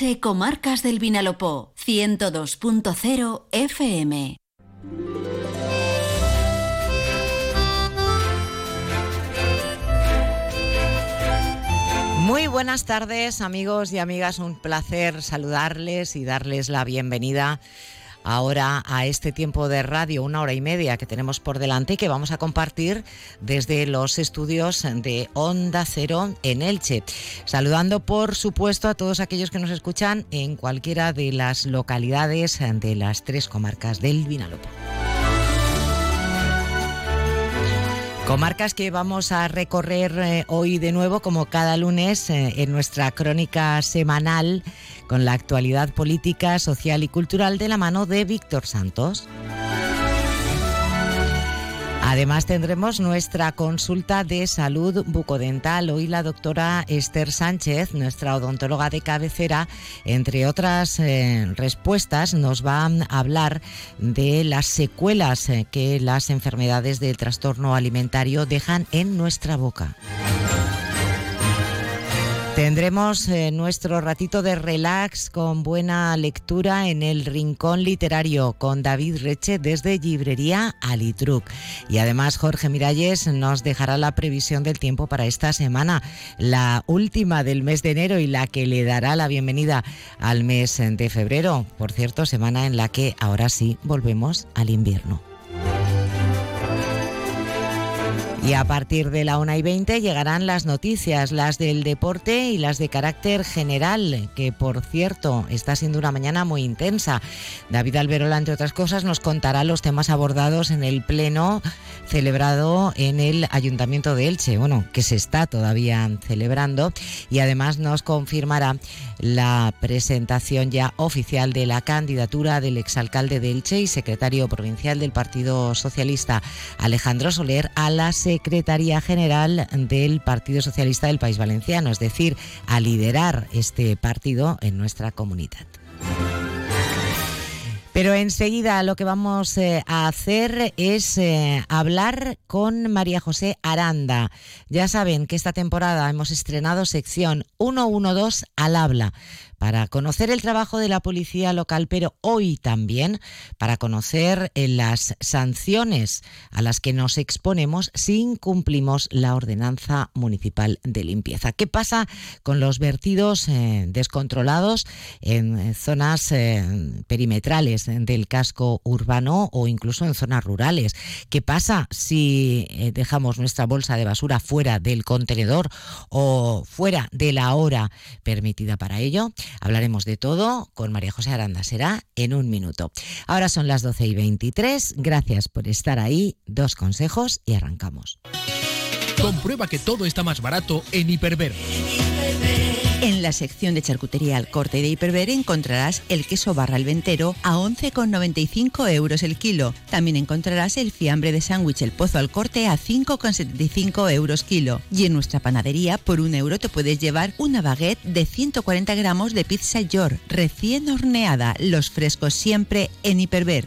Elche, Comarcas del Vinalopó, 102.0 FM. Muy buenas tardes amigos y amigas, un placer saludarles y darles la bienvenida ahora a este tiempo de radio, una hora y media que tenemos por delante y que vamos a compartir desde los estudios de Onda Cero en Elche. Saludando, por supuesto, a todos aquellos que nos escuchan en cualquiera de las localidades de las tres comarcas del Vinalopó. Comarcas que vamos a recorrer eh, hoy de nuevo, como cada lunes, eh, en nuestra crónica semanal con la actualidad política, social y cultural de la mano de Víctor Santos. Además tendremos nuestra consulta de salud bucodental. Hoy la doctora Esther Sánchez, nuestra odontóloga de cabecera, entre otras eh, respuestas, nos va a hablar de las secuelas eh, que las enfermedades del trastorno alimentario dejan en nuestra boca. Tendremos eh, nuestro ratito de relax con buena lectura en el Rincón Literario con David Reche desde Librería Alitruc. Y además Jorge Miralles nos dejará la previsión del tiempo para esta semana, la última del mes de enero y la que le dará la bienvenida al mes de febrero. Por cierto, semana en la que ahora sí volvemos al invierno. Y a partir de la una y 20 llegarán las noticias, las del deporte y las de carácter general, que por cierto está siendo una mañana muy intensa. David Alberola, entre otras cosas, nos contará los temas abordados en el pleno celebrado en el Ayuntamiento de Elche, bueno, que se está todavía celebrando, y además nos confirmará la presentación ya oficial de la candidatura del exalcalde de Elche y secretario provincial del Partido Socialista, Alejandro Soler, a la Secretaría General del Partido Socialista del País Valenciano, es decir, a liderar este partido en nuestra comunidad. Pero enseguida lo que vamos eh, a hacer es eh, hablar con María José Aranda. Ya saben que esta temporada hemos estrenado sección 112 al habla para conocer el trabajo de la policía local, pero hoy también para conocer eh, las sanciones a las que nos exponemos si incumplimos la ordenanza municipal de limpieza. ¿Qué pasa con los vertidos eh, descontrolados en eh, zonas perimetrales del casco urbano o incluso en zonas rurales? ¿Qué pasa si dejamos nuestra bolsa de basura fuera del contenedor o fuera de la hora permitida para ello? Hablaremos de todo con María José Aranda. Será en un minuto. Ahora son las 12 y 23. Gracias por estar ahí. Dos consejos y arrancamos. Comprueba que todo está más barato en Hiperver. En la sección de charcutería al corte de Hiperver encontrarás el queso barra el ventero a 11,95 euros el kilo. También encontrarás el fiambre de sándwich el pozo al corte a 5,75 euros kilo. Y en nuestra panadería por un euro te puedes llevar una baguette de 140 gramos de pizza York recién horneada. Los frescos siempre en Hiperver.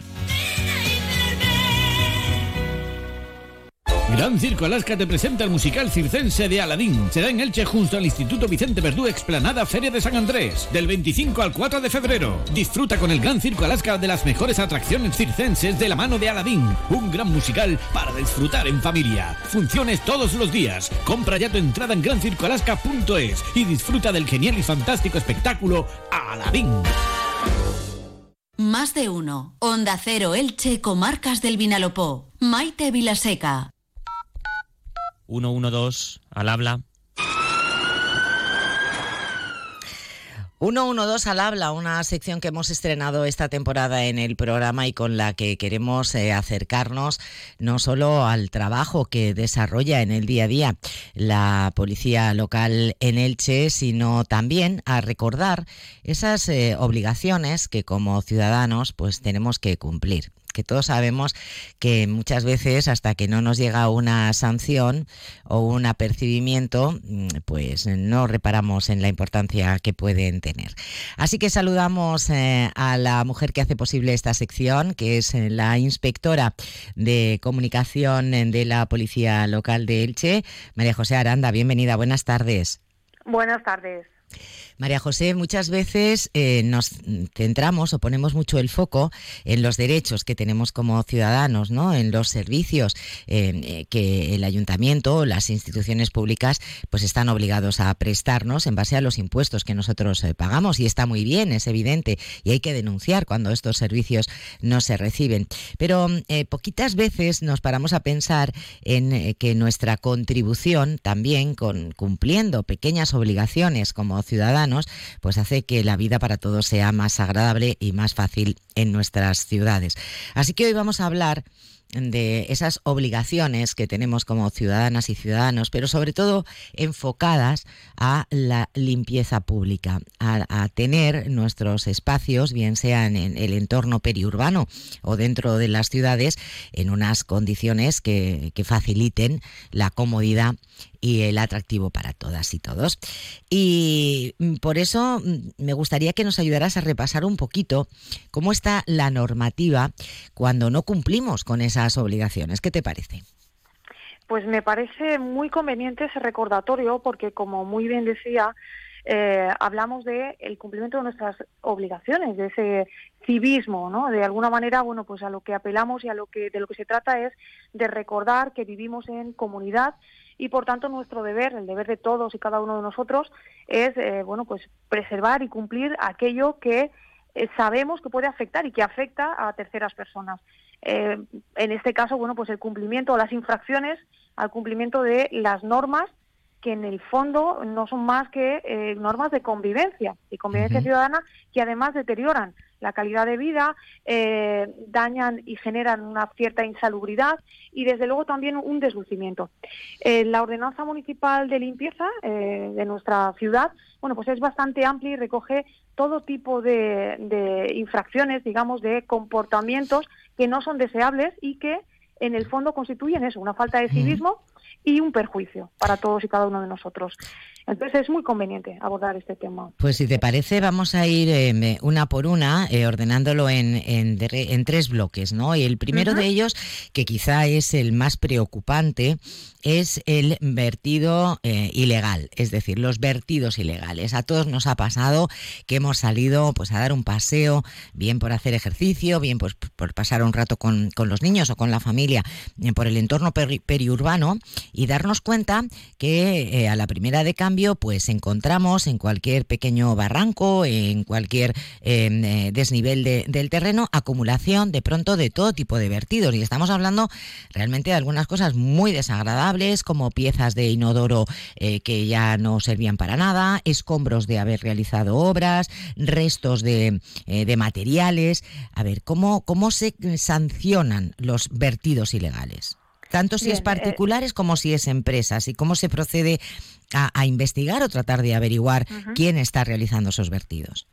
Gran Circo Alaska te presenta el musical circense de Aladín. Será en Elche junto al Instituto Vicente Verdú Explanada Feria de San Andrés, del 25 al 4 de febrero. Disfruta con el Gran Circo Alaska de las mejores atracciones circenses de la mano de Aladín. Un gran musical para disfrutar en familia. Funciones todos los días. Compra ya tu entrada en grancircoalaska.es y disfruta del genial y fantástico espectáculo Aladín. Más de uno. Onda Cero Elche, Comarcas del Vinalopó. Maite Vilaseca. 112 al habla. 112 al habla, una sección que hemos estrenado esta temporada en el programa y con la que queremos eh, acercarnos no solo al trabajo que desarrolla en el día a día la policía local en Elche, sino también a recordar esas eh, obligaciones que como ciudadanos pues tenemos que cumplir que todos sabemos que muchas veces hasta que no nos llega una sanción o un apercibimiento, mm, pues no reparamos en la importancia que pueden tener. Así que saludamos eh, a la mujer que hace posible esta sección, que es eh, la inspectora de comunicación de la Policía Local de Elche, María José Aranda. Bienvenida, buenas tardes. Buenas tardes. María José, muchas veces eh, nos centramos o ponemos mucho el foco en los derechos que tenemos como ciudadanos, ¿no? En los servicios eh, que el ayuntamiento o las instituciones públicas pues están obligados a prestarnos en base a los impuestos que nosotros eh, pagamos y está muy bien, es evidente y hay que denunciar cuando estos servicios no se reciben. Pero poquitas veces nos paramos a pensar en que nuestra contribución también con cumpliendo pequeñas obligaciones como ciudadanos pues hace que la vida para todos sea más agradable y más fácil en nuestras ciudades. Así que hoy vamos a hablar de esas obligaciones que tenemos como ciudadanas y ciudadanos, pero sobre todo enfocadas a la limpieza pública, a, tener nuestros espacios, bien sean en el entorno periurbano o dentro de las ciudades, en unas condiciones que, que faciliten la comodidad y el atractivo para todas y todos. Y mm, por eso mm, me gustaría que nos ayudaras a repasar un poquito cómo está la normativa cuando no cumplimos con esas obligaciones. ¿Qué te parece? Pues me parece muy conveniente ese recordatorio porque, como muy bien decía, eh, hablamos de el cumplimiento de nuestras obligaciones, de ese civismo, ¿no? De alguna manera, bueno, pues a lo que apelamos y a lo que de lo que se trata es de recordar que vivimos en comunidad y por tanto nuestro deber, el deber de todos y cada uno de nosotros es eh, bueno pues preservar y cumplir aquello que eh, sabemos que puede afectar y que afecta a terceras personas. Eh, en este caso, bueno, pues el cumplimiento o las infracciones al cumplimiento de las normas que en el fondo no son más que normas de convivencia y convivencia ciudadana que además deterioran la calidad de vida, eh, dañan y generan una cierta insalubridad y desde luego también un deslucimiento. Eh, la ordenanza municipal de limpieza eh, de nuestra ciudad, bueno, pues es bastante amplia y recoge todo tipo de, infracciones, digamos, de comportamientos que no son deseables y que en el fondo constituyen eso, una falta de civismo y un perjuicio para todos y cada uno de nosotros. Entonces es muy conveniente abordar este tema. Pues si te parece, vamos a ir eh, una por una, eh, ordenándolo en, en, tres bloques, ¿no? Y el primero de ellos, que quizá es el más preocupante, es el vertido eh, ilegal, es decir, los vertidos ilegales. A todos nos ha pasado que hemos salido pues a dar un paseo, bien por hacer ejercicio, bien pues, por pasar un rato con, con los niños o con la familia por el entorno periurbano y darnos cuenta que a la primera de cambio pues encontramos en cualquier pequeño barranco, en cualquier em, eh, desnivel del terreno, acumulación de pronto de todo tipo de vertidos. Y estamos hablando realmente de algunas cosas muy desagradables, como piezas de inodoro eh, que ya no servían para nada, escombros de haber realizado obras, restos de, eh, de materiales. A ver, ¿cómo, ¿cómo se sancionan los vertidos ilegales? Tanto si es particulares como si es empresas y cómo se procede a, investigar o tratar de averiguar quién está realizando esos vertidos.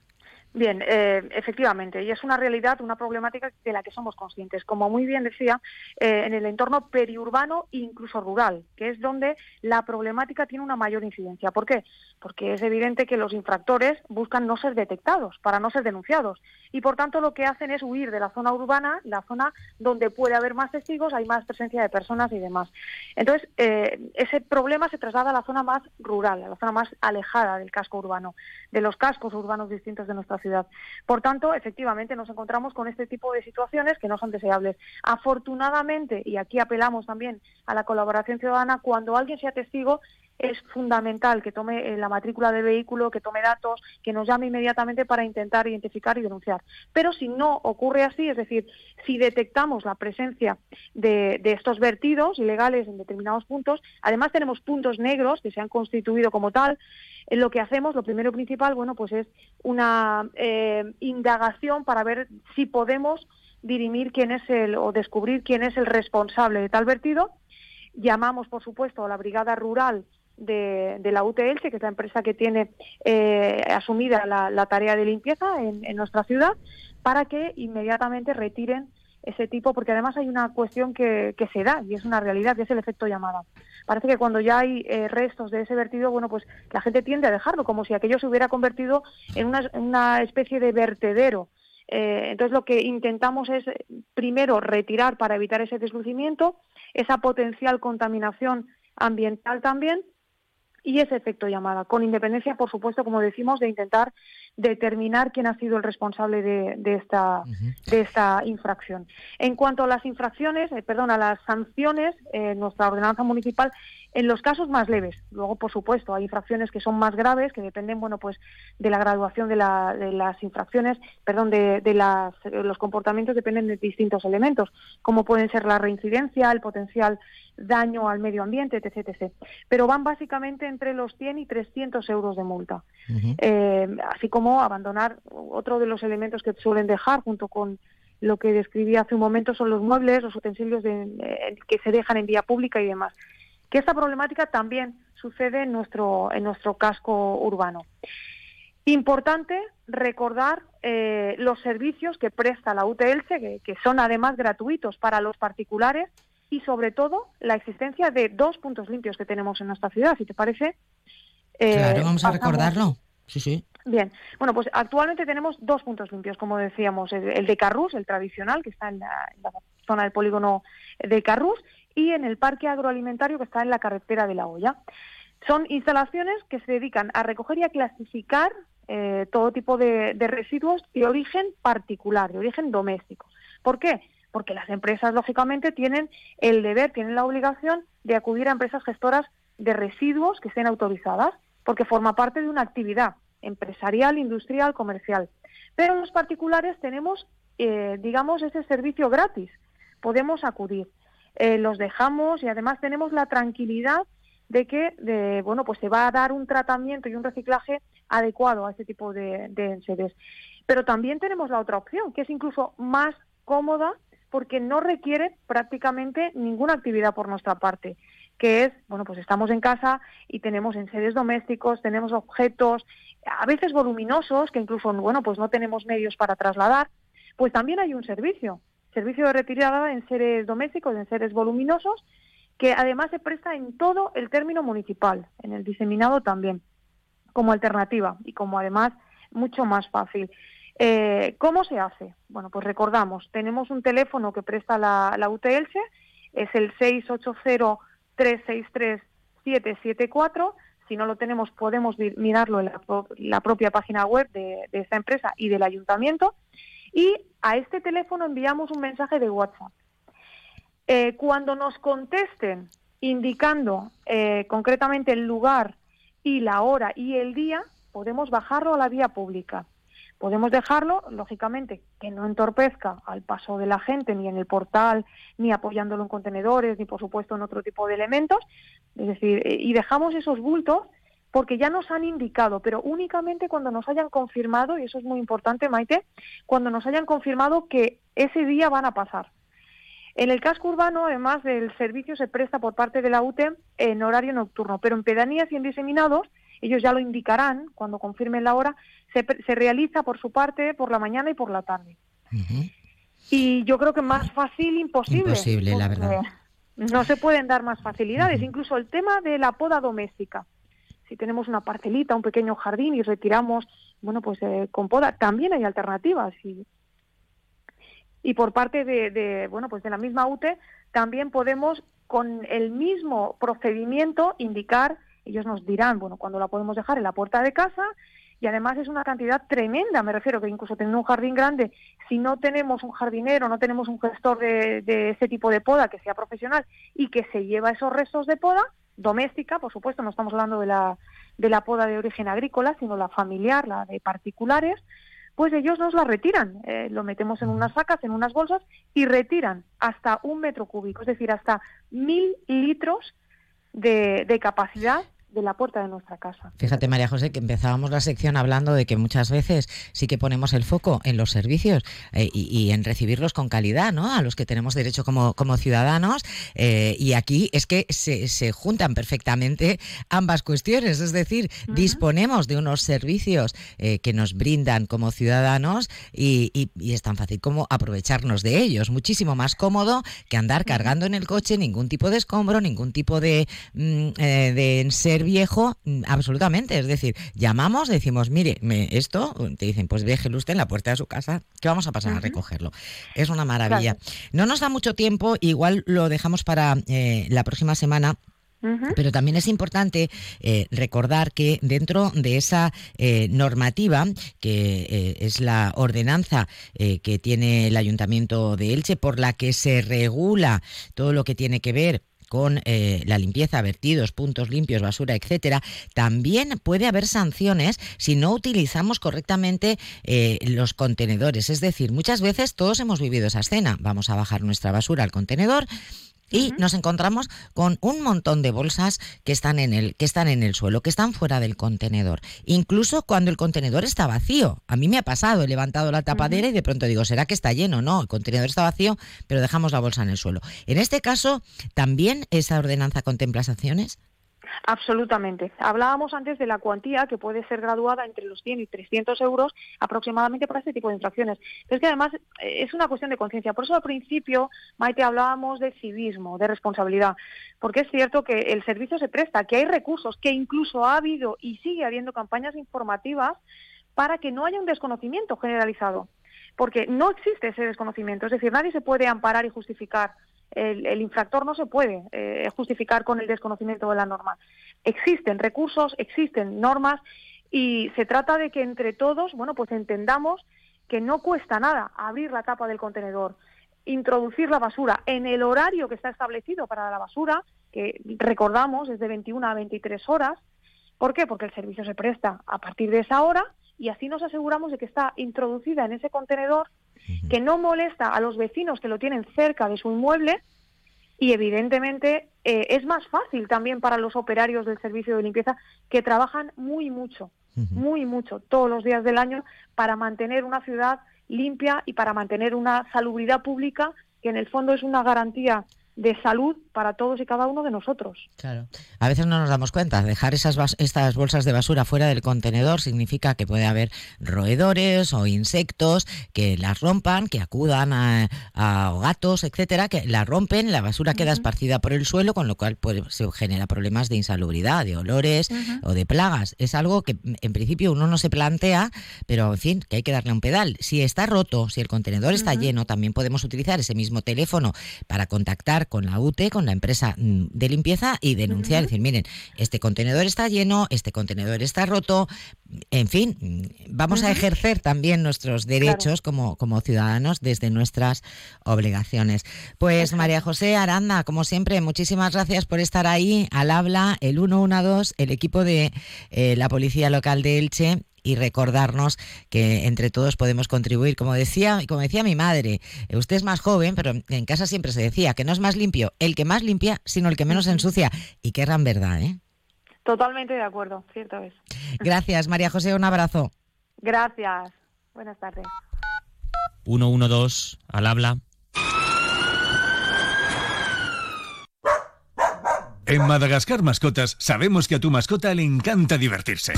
Bien, eh, efectivamente, y es una realidad, una problemática de la que somos conscientes. Como muy bien decía, eh, en el entorno periurbano e incluso rural, que es donde la problemática tiene una mayor incidencia. ¿Por qué? Porque es evidente que los infractores buscan no ser detectados, para no ser denunciados. Y por tanto lo que hacen es huir de la zona urbana, la zona donde puede haber más testigos, hay más presencia de personas y demás. Entonces, eh, ese problema se traslada a la zona más rural, a la zona más alejada del casco urbano, de los cascos urbanos distintos de nuestra ciudad. Por tanto, efectivamente, nos encontramos con este tipo de situaciones que no son deseables. Afortunadamente, y aquí apelamos también a la colaboración ciudadana, cuando alguien sea testigo, es fundamental que tome eh, la matrícula del vehículo, que tome datos, que nos llame inmediatamente para intentar identificar y denunciar. Pero si no ocurre así, es decir, si detectamos la presencia de, estos vertidos ilegales en determinados puntos, además tenemos puntos negros que se han constituido como tal, lo que hacemos, lo primero principal, bueno, pues es una eh, indagación para ver si podemos dirimir quién es el o descubrir quién es el responsable de tal vertido. Llamamos, por supuesto, a la brigada rural de, la UTL, que es la empresa que tiene eh, asumida la, tarea de limpieza en, en nuestra ciudad, para que inmediatamente retiren ese tipo, porque además hay una cuestión que, que se da y es una realidad, que es el efecto llamada. Parece que cuando ya hay eh, restos de ese vertido, bueno, pues la gente tiende a dejarlo, como si aquello se hubiera convertido en una, una especie de vertedero. Eh, entonces lo que intentamos es primero retirar para evitar ese deslucimiento, esa potencial contaminación ambiental también, y ese efecto llamada, con independencia, por supuesto, como decimos, de intentar determinar quién ha sido el responsable de, esta, de esta infracción. En cuanto a las infracciones, eh, perdón, a las sanciones, eh, nuestra ordenanza municipal en los casos más leves. Luego, por supuesto, hay infracciones que son más graves, que dependen, bueno, pues de la graduación de, las infracciones, perdón, de, los comportamientos dependen de distintos elementos, como pueden ser la reincidencia, el potencial daño al medio ambiente, etc. etc. Pero van básicamente entre los 100 y 300 euros de multa. Eh, así como abandonar otro de los elementos que suelen dejar junto con lo que describí hace un momento son los muebles, los utensilios que se dejan en vía pública y demás que esta problemática también sucede en nuestro, en nuestro casco urbano. Importante recordar eh, los servicios que presta la UTLC, que, que, son además gratuitos para los particulares y sobre todo la existencia de dos puntos limpios que tenemos en nuestra ciudad, si te parece. Eh, claro, vamos a recordarlo. Sí, sí. Bien, bueno, pues actualmente tenemos dos puntos limpios, como decíamos, el, de Carrús, el tradicional, que está en la, en la zona del polígono de Carrús, y en el parque agroalimentario que está en la carretera de la Hoya. Son instalaciones que se dedican a recoger y a clasificar eh, todo tipo de, residuos de origen particular, de origen doméstico. ¿Por qué? Porque las empresas, lógicamente, tienen el deber, tienen la obligación de acudir a empresas gestoras de residuos que estén autorizadas, porque forma parte de una actividad empresarial, industrial, comercial. Pero los particulares tenemos, eh, digamos, ese servicio gratis. Podemos acudir. Eh, los dejamos y además tenemos la tranquilidad de que de, bueno pues se va a dar un tratamiento y un reciclaje adecuado a este tipo de, de. Pero también tenemos la otra opción, que es incluso más cómoda porque no requiere prácticamente ninguna actividad por nuestra parte, que es, bueno, pues estamos en casa y tenemos enseres domésticos, tenemos objetos, a veces voluminosos, que incluso, bueno, pues no tenemos medios para trasladar, pues también hay un servicio servicio de retirada en seres domésticos, en seres voluminosos, que además se presta en todo el término municipal, en el diseminado también, como alternativa y como además mucho más fácil. Eh, ¿Cómo se hace? Bueno, pues recordamos, tenemos un teléfono que presta la, la es el 680-363-774. Si no lo tenemos, podemos mirarlo en la, propia página web de, de esta empresa y del ayuntamiento. Y a este teléfono enviamos un mensaje de WhatsApp. Eh, cuando nos contesten indicando eh, concretamente el lugar y la hora y el día, podemos bajarlo a la vía pública. Podemos dejarlo, lógicamente, que no entorpezca al paso de la gente, ni en el portal, ni apoyándolo en contenedores, ni por supuesto en otro tipo de elementos. Es decir, eh, y dejamos esos bultos porque ya nos han indicado, pero únicamente cuando nos hayan confirmado, y eso es muy importante, Maite, cuando nos hayan confirmado que ese día van a pasar. En el casco urbano, además del servicio, se presta por parte de la UTE en horario nocturno, pero en pedanías y en diseminados, ellos ya lo indicarán cuando confirmen la hora, se, se realiza por su parte por la mañana y por la tarde. Y yo creo que más fácil imposible. Imposible, la verdad. No se pueden dar más facilidades. Incluso el tema de la poda doméstica si tenemos una parcelita, un pequeño jardín y retiramos, bueno, pues eh, con poda, también hay alternativas. Y, y por parte de, bueno, pues de la misma UTE, también podemos con el mismo procedimiento indicar, ellos nos dirán, bueno, cuando la podemos dejar en la puerta de casa, y además es una cantidad tremenda, me refiero que incluso teniendo un jardín grande, si no tenemos un jardinero, no tenemos un gestor de, de ese tipo de poda que sea profesional y que se lleva esos restos de poda, doméstica, por supuesto, no estamos hablando de la, de la poda de origen agrícola, sino la familiar, la de particulares, pues ellos nos la retiran. Eh, lo metemos en unas sacas, en unas bolsas y retiran hasta un metro cúbico, es decir, hasta mil litros de, de capacidad de la puerta de nuestra casa. Fíjate, María José, que empezábamos la sección hablando de que muchas veces sí que ponemos el foco en los servicios eh, y, en recibirlos con calidad, ¿no? A los que tenemos derecho como, como ciudadanos. Eh, y aquí es que se, se, juntan perfectamente ambas cuestiones. Es decir, disponemos de unos servicios eh, que nos brindan como ciudadanos y, y, es tan fácil como aprovecharnos de ellos. Muchísimo más cómodo que andar cargando en el coche ningún tipo de escombro, ningún tipo de, mm, de ser viejo, mm, absolutamente. Es decir, llamamos, decimos, mire, me, esto, te dicen, pues déjelo usted en la puerta de su casa, que vamos a pasar a recogerlo. Es una maravilla. No nos da mucho tiempo, igual lo dejamos para eh, la próxima semana Pero también es importante eh, recordar que dentro de esa eh, normativa, que eh, es la ordenanza que tiene el Ayuntamiento de Elche, por la que se regula todo lo que tiene que ver con la limpieza, vertidos, puntos limpios, basura, etcétera, también puede haber sanciones si no utilizamos correctamente los contenedores. Es decir, muchas veces todos hemos vivido esa escena. Vamos a bajar nuestra basura al contenedor y nos encontramos con un montón de bolsas que están en el que están en el suelo, que están fuera del contenedor, incluso cuando el contenedor está vacío. A mí me ha pasado, he levantado la tapadera y de pronto digo, ¿será que está lleno? No, el contenedor está vacío, pero dejamos la bolsa en el suelo. En este caso, también esa ordenanza contempla sanciones. Absolutamente. Hablábamos antes de la cuantía que puede ser graduada entre los 100 y 300 euros aproximadamente para este tipo de infracciones. Pero es que además eh, es una cuestión de conciencia. Por eso al principio, Maite, hablábamos de civismo, de responsabilidad, porque es cierto que el servicio se presta, que hay recursos, que incluso ha habido y sigue habiendo campañas informativas para que no haya un desconocimiento generalizado. Porque no existe ese desconocimiento. Es decir, nadie se puede amparar y justificar el, infractor no se puede eh, justificar con el desconocimiento de la norma. Existen recursos, existen normas y se trata de que entre todos, bueno, pues entendamos que no cuesta nada abrir la tapa del contenedor, introducir la basura en el horario que está establecido para la basura, que recordamos es de 21 a 23 horas. ¿Por qué? Porque el servicio se presta a partir de esa hora y así nos aseguramos de que está introducida en ese contenedor que no molesta a los vecinos que lo tienen cerca de su inmueble y evidentemente eh, es más fácil también para los operarios del servicio de limpieza que trabajan muy mucho, muy mucho, todos los días del año para mantener una ciudad limpia y para mantener una salubridad pública que en el fondo es una garantía de salud para todos y cada uno de nosotros. Claro. A veces no nos damos cuenta. Dejar esas estas bolsas de basura fuera del contenedor significa que puede haber roedores o insectos que las rompan, que acudan a, gatos, etcétera, que la rompen, la basura queda esparcida por el suelo, con lo cual pues, se genera problemas de insalubridad, de olores o de plagas. Es algo que en principio uno no se plantea, pero en fin, que hay que darle un pedal. Si está roto, si el contenedor está lleno, también podemos utilizar ese mismo teléfono para contactar con la UTE, con la empresa mm, de limpieza y denunciar, decir, miren, este contenedor está lleno, este contenedor está roto, en fin, mm, vamos a ejercer también nuestros derechos como, como ciudadanos desde nuestras obligaciones. Pues María José Aranda, como siempre, muchísimas gracias por estar ahí al habla, el 112, el equipo de eh, la Policía Local de Elche y recordarnos que entre todos podemos contribuir. Como decía, como decía mi madre, usted es más joven, pero en casa siempre se decía que no es más limpio el que más limpia, sino el que menos ensucia. Y qué gran verdad, ¿eh? Totalmente de acuerdo, cierto es. Gracias, María José, un abrazo. Gracias. Buenas tardes. 112 al habla. En Madagascar Mascotas sabemos que a tu mascota le encanta divertirse.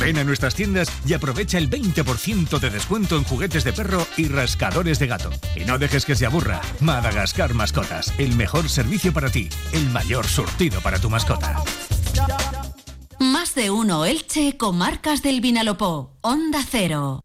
Ven a nuestras tiendas y aprovecha el 20% de descuento en juguetes de perro y rascadores de gato. Y no dejes que se aburra. Madagascar Mascotas, el mejor servicio para ti, el mayor surtido para tu mascota. Más de uno Elche, comarcas del Vinalopó, Onda Cero.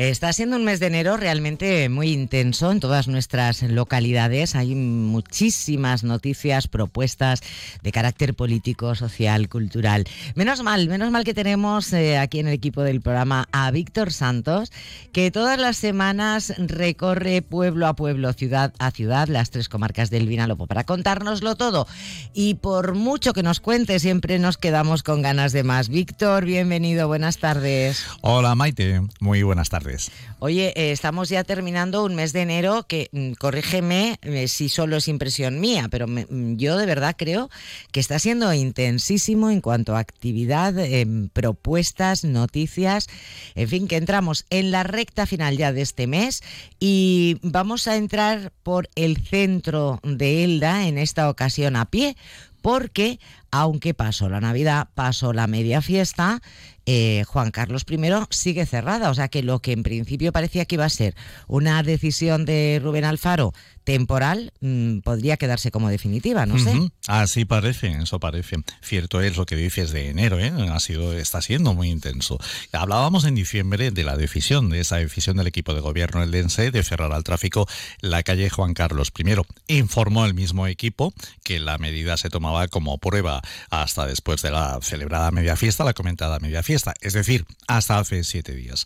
Está siendo un mes de enero realmente muy intenso en todas nuestras localidades. Hay muchísimas noticias, propuestas de carácter político, social, cultural. Menos mal, menos mal que tenemos eh, aquí en el equipo del programa a Víctor Santos, que todas las semanas recorre pueblo a pueblo, ciudad a ciudad, las tres comarcas del Vinalopó para contárnoslo todo. Y por mucho que nos cuente, siempre nos quedamos con ganas de más. Víctor, bienvenido, buenas tardes. Hola Maite, muy buenas tardes. Oye, eh, estamos ya terminando un mes de enero que, mm, corrígeme eh, si solo es impresión mía, pero mm, yo de verdad creo que está siendo intensísimo en cuanto a actividad, em, propuestas, noticias, en fin, que entramos en la recta final ya de este mes y vamos a entrar por el centro de Elda en esta ocasión a pie porque aunque pasó la Navidad, pasó la media fiesta, eh, Juan Carlos I sigue cerrada. O sea que lo que en principio parecía que iba a ser una decisión de Rubén Alfaro temporal mm, podría quedarse como definitiva, no sé. Así parece, eso parece. Cierto es lo que dices de enero, ¿eh? ha sido, está siendo muy intenso. Hablábamos en diciembre de la decisión, de esa decisión del equipo de gobierno el DENSE de cerrar al tráfico la calle Juan Carlos I. Informó el mismo equipo que la medida se tomaba como prueba hasta después de la celebrada media fiesta, la comentada media fiesta, es decir, hasta hace siete días.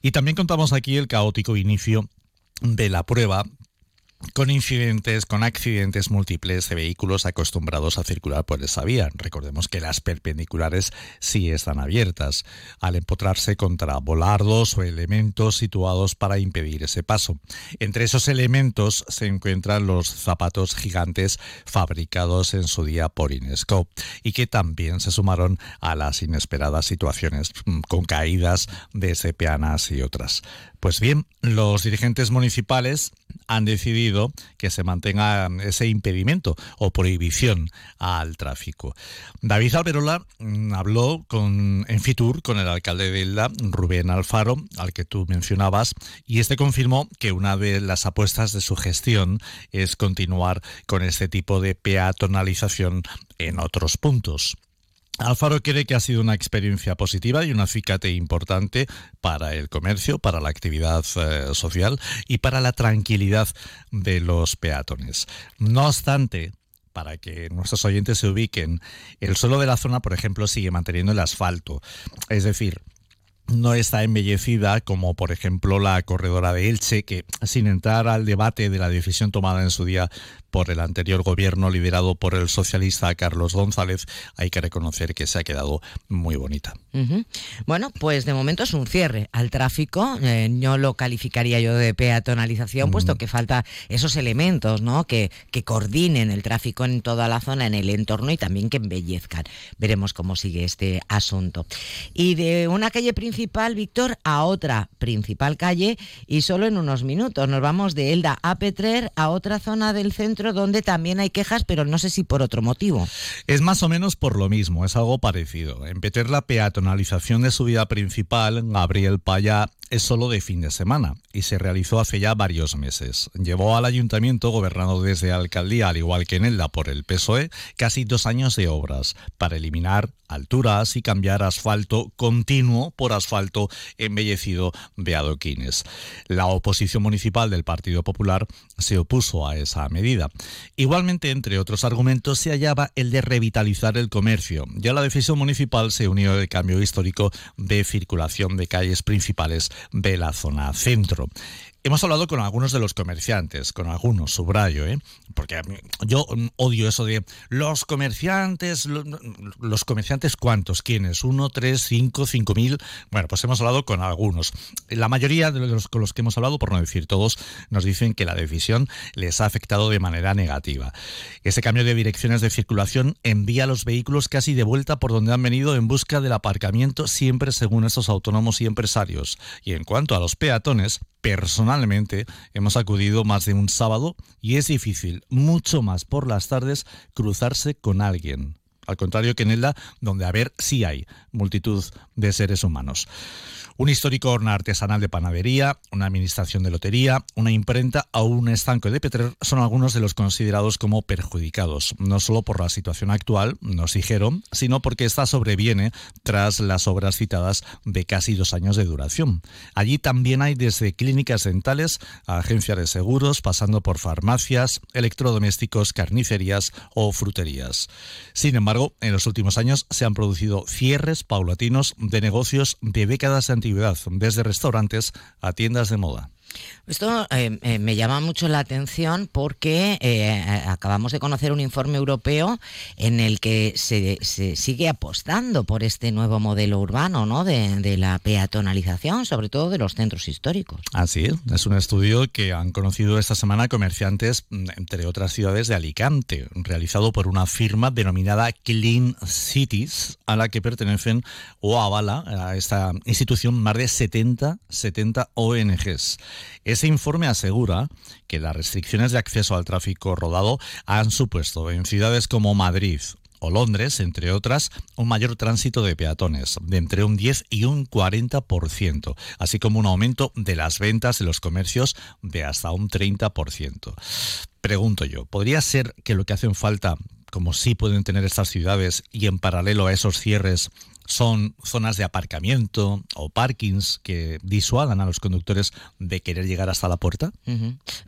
Y también contamos aquí el caótico inicio de la prueba con incidentes, con accidentes múltiples de vehículos acostumbrados a circular por esa vía. Recordemos que las perpendiculares sí están abiertas, al empotrarse contra volardos o elementos situados para impedir ese paso. Entre esos elementos se encuentran los zapatos gigantes fabricados en su día por Inesco y que también se sumaron a las inesperadas situaciones mm, con caídas de sepeanas y otras. Pues bien, los dirigentes municipales han decidido que se mantenga ese impedimento o prohibición al tráfico. David Alberola mm, habló con, en Fitur con el alcalde de Elda, Rubén Alfaro, al que tú mencionabas, y este confirmó que una de las apuestas de su gestión es continuar con este tipo de peatonalización en otros puntos. Alfaro cree que ha sido una experiencia positiva y un acicate importante para el comercio, para la actividad eh, social y para la tranquilidad de los peatones. No obstante, para que nuestros oyentes se ubiquen, el suelo de la zona, por ejemplo, sigue manteniendo el asfalto. Es decir, no está embellecida como por ejemplo la corredora de Elche, que sin entrar al debate de la decisión tomada en su día por el anterior gobierno liderado por el socialista Carlos González, hay que reconocer que se ha quedado muy bonita. Bueno, pues de momento es un cierre al tráfico. Eh, no lo calificaría yo de peatonalización, puesto que falta esos elementos ¿no? que, que coordinen el tráfico en toda la zona, en el entorno y también que embellezcan. Veremos cómo sigue este asunto. Y de una calle principal, Víctor, a otra principal calle y solo en unos minutos. Nos vamos de Elda a Petrer a otra zona del centro donde también hay quejas, pero no sé si por otro motivo. Es más o menos por lo mismo, es algo parecido. En Peter la peatonalización de su vía principal, Gabriel Paya es solo de fin de semana y se realizó hace ya varios meses. Llevó al ayuntamiento, gobernado desde alcaldía, al igual que en Elda por el PSOE, casi dos años de obras para eliminar alturas y cambiar asfalto continuo por asfalto embellecido de adoquines. La oposición municipal del Partido Popular se opuso a esa medida. Igualmente, entre otros argumentos, se hallaba el de revitalizar el comercio. Ya la decisión municipal se unió al cambio histórico de circulación de calles principales de la zona centro. Hemos hablado con algunos de los comerciantes, con algunos, subrayo, ¿eh? porque yo odio eso de los comerciantes, los comerciantes cuántos, quiénes, uno, tres, cinco, cinco mil. Bueno, pues hemos hablado con algunos. La mayoría de los con los que hemos hablado, por no decir todos, nos dicen que la decisión les ha afectado de manera negativa. Ese cambio de direcciones de circulación envía a los vehículos casi de vuelta por donde han venido en busca del aparcamiento, siempre según estos autónomos y empresarios. Y en cuanto a los peatones, personalmente hemos acudido más de un sábado y es difícil, mucho más por las tardes, cruzarse con alguien. Al contrario que en Elda, donde a ver sí hay multitud de seres humanos un histórico horno artesanal de panadería, una administración de lotería, una imprenta o un estanco de Petrer son algunos de los considerados como perjudicados, no solo por la situación actual, nos dijeron, sino porque esta sobreviene tras las obras citadas de casi dos años de duración. Allí también hay desde clínicas dentales a agencias de seguros, pasando por farmacias, electrodomésticos, carnicerías o fruterías. Sin embargo, en los últimos años se han producido cierres paulatinos de negocios de décadas de desde restaurantes a tiendas de moda. Esto eh, eh, me llama mucho la atención porque eh, acabamos de conocer un informe europeo en el que se, sigue apostando por este nuevo modelo urbano, ¿no? De, la peatonalización, sobre todo de los centros históricos. Así es, es un estudio que han conocido esta semana comerciantes, mm, entre otras ciudades de Alicante, realizado por una firma denominada Clean Cities, a la que pertenecen o avala a esta institución más de 70, 70 ONGs. Ese informe asegura que las restricciones de acceso al tráfico rodado han supuesto en ciudades como Madrid, o Londres, entre otras, un mayor tránsito de peatones, de entre un 10 y un 40%, así como un aumento de las ventas de los comercios de hasta un 30%. Pregunto yo, ¿podría ser que lo que hacen falta como sí pueden tener estas ciudades y en paralelo a esos cierres son zonas de aparcamiento o parkings que disuadan a los conductores de querer llegar hasta la puerta?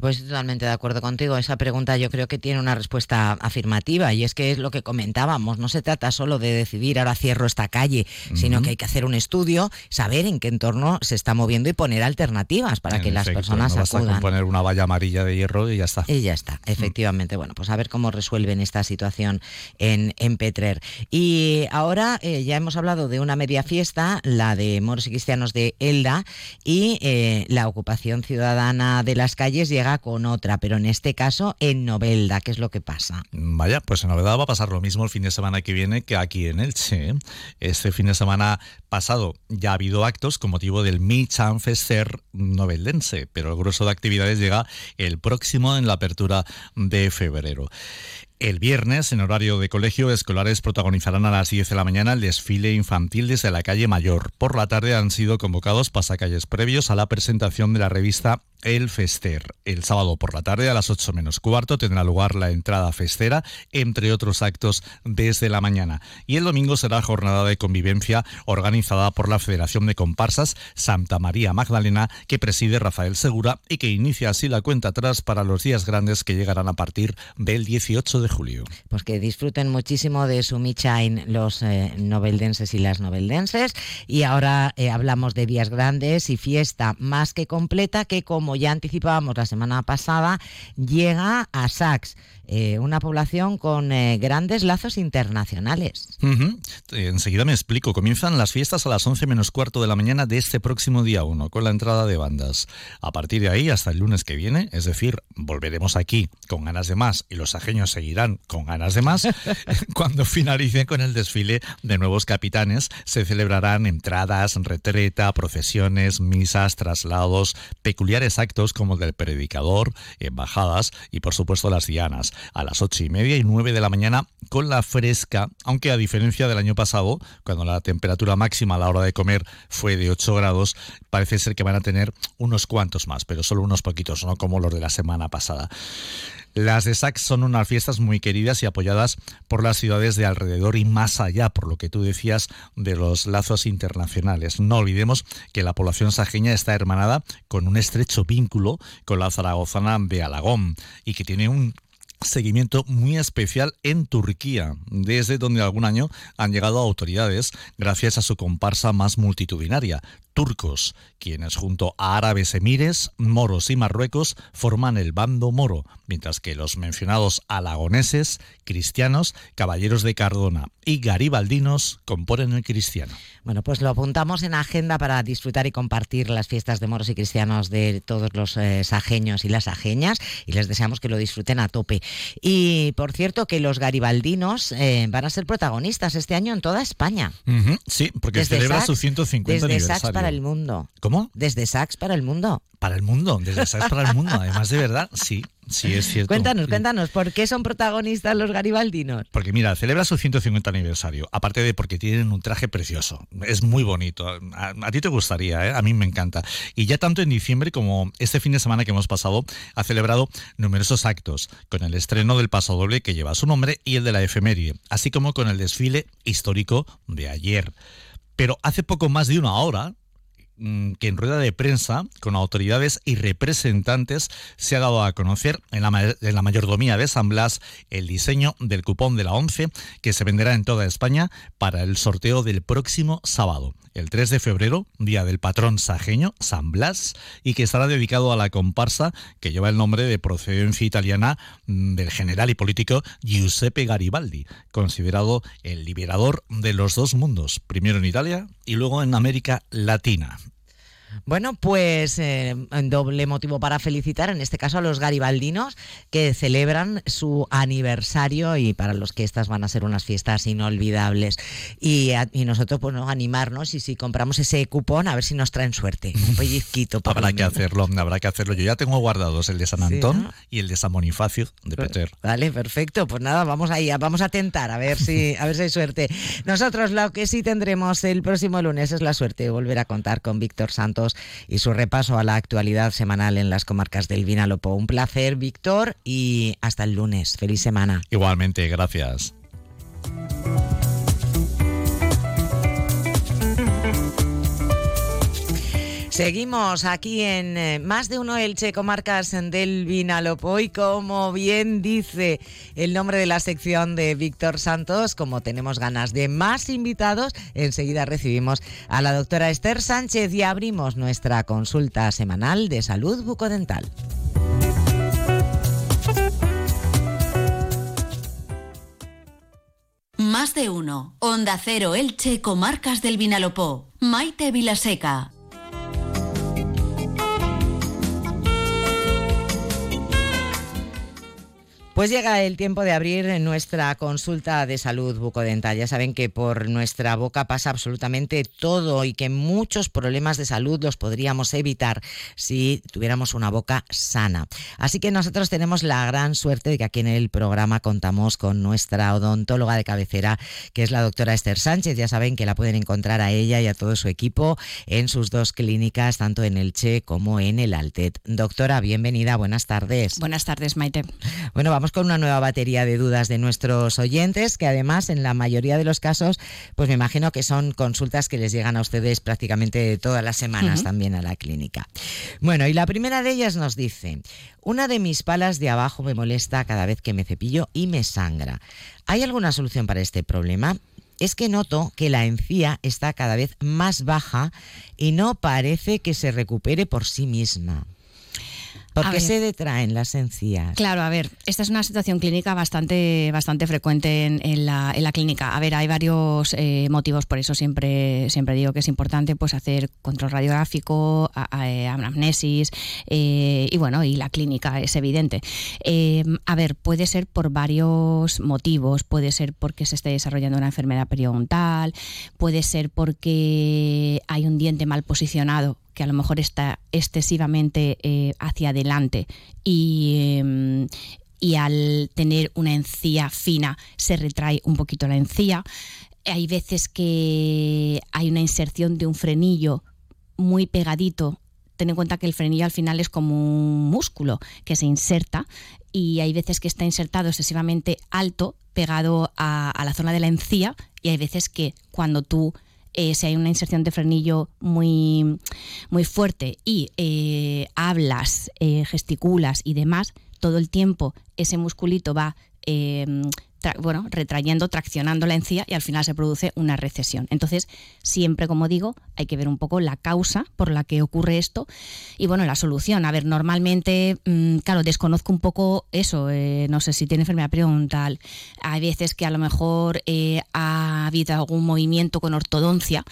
Pues totalmente de acuerdo contigo. Esa pregunta yo creo que tiene una respuesta afirmativa y es que es lo que comentábamos. No se trata solo de decidir ahora cierro esta calle, sino que hay que hacer un estudio, saber en qué entorno se está moviendo y poner alternativas para que las personas no acudan. a poner una valla amarilla de hierro y ya está. Y ya está, efectivamente. Bueno, pues a ver cómo resuelven esta situación en, en Petrer. Y ahora eh, ya hemos hablado hablado de una media fiesta, la de moros y cristianos de Elda, y eh, la ocupación ciudadana de las calles llega con otra, pero en este caso en Novelda. ¿Qué es lo que pasa? Vaya, pues en Novelda va a pasar lo mismo el fin de semana que viene que aquí en Elche. Este fin de semana pasado ya ha habido actos con motivo del Michan Fester noveldense, pero el grueso de actividades llega el próximo en la apertura de febrero. El viernes, en horario de colegio, escolares protagonizarán a las 10 de la mañana el desfile infantil desde la calle Mayor. Por la tarde han sido convocados pasacalles previos a la presentación de la revista el Fester. El sábado por la tarde a las 8 menos cuarto tendrá lugar la entrada festera, entre otros actos desde la mañana. Y el domingo será jornada de convivencia organizada por la Federación de Comparsas Santa María Magdalena, que preside Rafael Segura y que inicia así la cuenta atrás para los días grandes que llegarán a partir del 18 de julio. Pues que disfruten muchísimo de su Michain los eh, noveldenses y las noveldenses. Y ahora eh, hablamos de días grandes y fiesta más que completa que como ya anticipábamos la semana pasada, llega a Sax, eh, una población con eh, grandes lazos internacionales. Enseguida me explico. Comienzan las fiestas a las 11 menos cuarto de la mañana de este próximo día 1, con la entrada de bandas. A partir de ahí, hasta el lunes que viene, es decir, volveremos aquí con ganas de más y los ajeños seguirán con ganas de más, cuando finalice con el desfile de nuevos capitanes, se celebrarán entradas, retreta, procesiones, misas, traslados, peculiares actos como el del predicador, embajadas y por supuesto las dianas a las ocho y media y nueve de la mañana con la fresca, aunque a diferencia del año pasado, cuando la temperatura máxima a la hora de comer fue de 8 grados, parece ser que van a tener unos cuantos más, pero solo unos poquitos, no como los de la semana pasada. Las de Sax son unas fiestas muy queridas y apoyadas por las ciudades de alrededor y más allá, por lo que tú decías de los lazos internacionales. No olvidemos que la población sajeña está hermanada con un estrecho vínculo con la zaragozana de Alagón y que tiene un seguimiento muy especial en Turquía, desde donde algún año han llegado autoridades gracias a su comparsa más multitudinaria, turcos, quienes junto a árabes emires, moros y marruecos forman el bando moro, mientras que los mencionados alagoneses, cristianos, caballeros de Cardona y garibaldinos componen el cristiano. Bueno, pues lo apuntamos en agenda para disfrutar y compartir las fiestas de moros y cristianos de todos los eh, sajeños y las ajeñas y les deseamos que lo disfruten a tope. Y por cierto que los garibaldinos eh, van a ser protagonistas este año en toda España. sí, porque celebra su 150 aniversario para el mundo. ¿Cómo? Desde Sax para el mundo. Para el mundo, desde Sax para el mundo. Además, de verdad, sí, Sí, es cierto. Cuéntanos, cuéntanos, ¿por qué son protagonistas los garibaldinos? Porque mira, celebra su 150 aniversario, aparte de porque tienen un traje precioso, es muy bonito. A, ti te gustaría, ¿eh? a mí me encanta. Y ya tanto en diciembre como este fin de semana que hemos pasado, ha celebrado numerosos actos, con el estreno del paso doble que lleva su nombre y el de la efeméride, así como con el desfile histórico de ayer. Pero hace poco más de una hora, que en rueda de prensa con autoridades y representantes se ha dado a conocer en la, en la, mayordomía de San Blas el diseño del cupón de la 11 que se venderá en toda España para el sorteo del próximo sábado el 3 de febrero, día del patrón sajeño, San Blas, y que estará dedicado a la comparsa que lleva el nombre de procedencia italiana mm, del general y político Giuseppe Garibaldi, considerado el liberador de los dos mundos, primero en Italia y luego en América Latina. Bueno, pues eh, doble motivo para felicitar, en este caso a los garibaldinos que celebran su aniversario y para los que estas van a ser unas fiestas inolvidables. Y, nosotros, pues, ¿no? animarnos y si compramos ese cupón, a ver si nos traen suerte. Un pellizquito. habrá que hacerlo, habrá que hacerlo. Yo ya tengo guardados el de San Antón y el de San Bonifacio de pues, Peter. Vale, perfecto. Pues nada, vamos ahí, vamos a tentar a ver si, a ver si hay suerte. Nosotros lo que sí tendremos el próximo lunes es la suerte de volver a contar con Víctor Santos y su repaso a la actualidad semanal en las comarcas del Vinalopó. Un placer, Víctor, y hasta el lunes. Feliz semana. Igualmente, gracias. Seguimos aquí en eh, más de uno Elche, comarcas del Vinalopó y como bien dice el nombre de la sección de Víctor Santos, como tenemos ganas de más invitados, enseguida recibimos a la doctora Esther Sánchez y abrimos nuestra consulta semanal de salud bucodental. Más de uno. Onda Cero Elche, comarcas del Vinalopó. Maite Vilaseca. Pues llega el tiempo de abrir nuestra consulta de salud bucodental. Ya saben que por nuestra boca pasa absolutamente todo y que muchos problemas de salud los podríamos evitar si tuviéramos una boca sana. Así que nosotros tenemos la gran suerte de que aquí en el programa contamos con nuestra odontóloga de cabecera, que es la doctora Esther Sánchez. Ya saben que la pueden encontrar a ella y a todo su equipo en sus dos clínicas, tanto en el Che como en el Altet. Doctora, bienvenida, buenas tardes. Buenas tardes, Maite. Bueno, vamos con una nueva batería de dudas de nuestros oyentes, que además en la mayoría de los casos, pues me imagino que son consultas que les llegan a ustedes prácticamente todas las semanas también a la clínica. Bueno, y la primera de ellas nos dice, una de mis palas de abajo me molesta cada vez que me cepillo y me sangra. ¿Hay alguna solución para este problema? es que noto que la encía está cada vez más baja y no parece que se recupere por sí misma. ¿Por qué se detraen las encías? Claro, a ver, esta es una situación clínica bastante, bastante frecuente en, la, en la, clínica. A ver, hay varios eh, motivos por eso siempre, siempre digo que es importante pues hacer control radiográfico, anamnesis eh, y bueno, y la clínica es evidente. Em, a ver, puede ser por varios motivos, puede ser porque se esté desarrollando una enfermedad periodontal, puede ser porque hay un diente mal posicionado que a lo mejor está excesivamente eh, hacia adelante em, y, al tener una encía fina se retrae un poquito la encía. Hay veces que hay una inserción de un frenillo muy pegadito. Ten en cuenta que el frenillo al final es como un músculo que se inserta y hay veces que está insertado excesivamente alto, pegado a, a la zona de la encía y hay veces que cuando tú eh, si hay una inserción de frenillo muy, muy fuerte y eh, hablas, eh, gesticulas y demás, todo el tiempo ese musculito va bueno, retrayendo, traccionando la encía y al final se produce una recesión. Entonces, siempre, como digo, hay que ver un poco la causa por la que ocurre esto y, bueno, la solución. A ver, normalmente, mm, claro, desconozco un poco eso, eh, no sé si tiene enfermedad periodontal. Hay veces que a lo mejor eh, ha habido algún movimiento con ortodoncia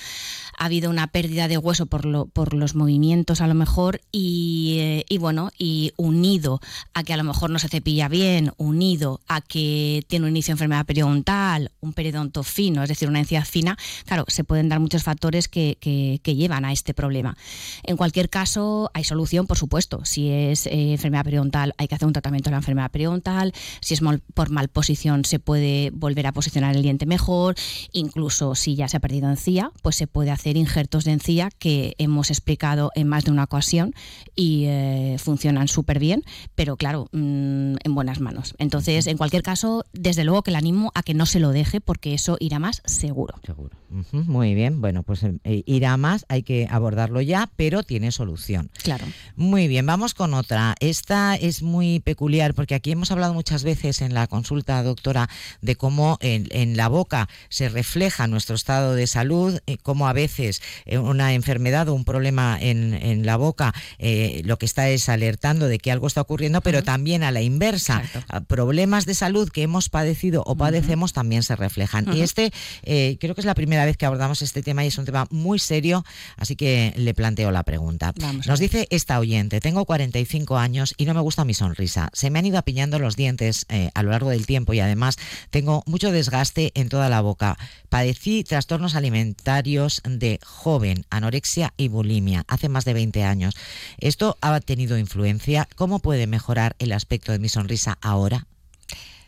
ha habido una pérdida de hueso por, lo, por los movimientos a lo mejor y, eh, y, bueno, y unido a que a lo mejor no se cepilla bien, unido a que tiene un inicio de enfermedad periodontal, un periodonto fino, es decir, una encía fina, claro, se pueden dar muchos factores que, que, llevan a este problema. En cualquier caso, hay solución, por supuesto. Si es eh, enfermedad periodontal, hay que hacer un tratamiento de la enfermedad periodontal. Si es por mal posición, se puede volver a posicionar el diente mejor. Incluso si ya se ha perdido encía, pues se puede hacer hacer injertos de encía que hemos explicado en más de una ocasión y eh, funcionan súper bien, pero claro, mm, en buenas manos. Entonces, en cualquier caso, desde luego que le animo a que no se lo deje porque eso irá más seguro. Seguro. muy bien. Bueno, pues eh, irá más, hay que abordarlo ya, pero tiene solución. Claro. Muy bien, vamos con otra. Esta es muy peculiar porque aquí hemos hablado muchas veces en la consulta, doctora, de cómo en, la boca se refleja nuestro estado de salud, eh, cómo a veces veces eh, una enfermedad o un problema en, la boca eh, lo que está es alertando de que algo está ocurriendo, pero también a la inversa, problemas de salud que hemos padecido o padecemos también se reflejan. Y este creo que es la primera vez que abordamos este tema y es un tema muy serio, así que le planteo la pregunta. Nos dice esta oyente, tengo 45 años y no me gusta mi sonrisa. Se me han ido apiñando los dientes a lo largo del tiempo y además tengo mucho desgaste en toda la boca. Padecí trastornos alimentarios de joven, anorexia y bulimia, hace más de 20 años. ¿Esto ha tenido influencia? ¿Cómo puede mejorar el aspecto de mi sonrisa ahora?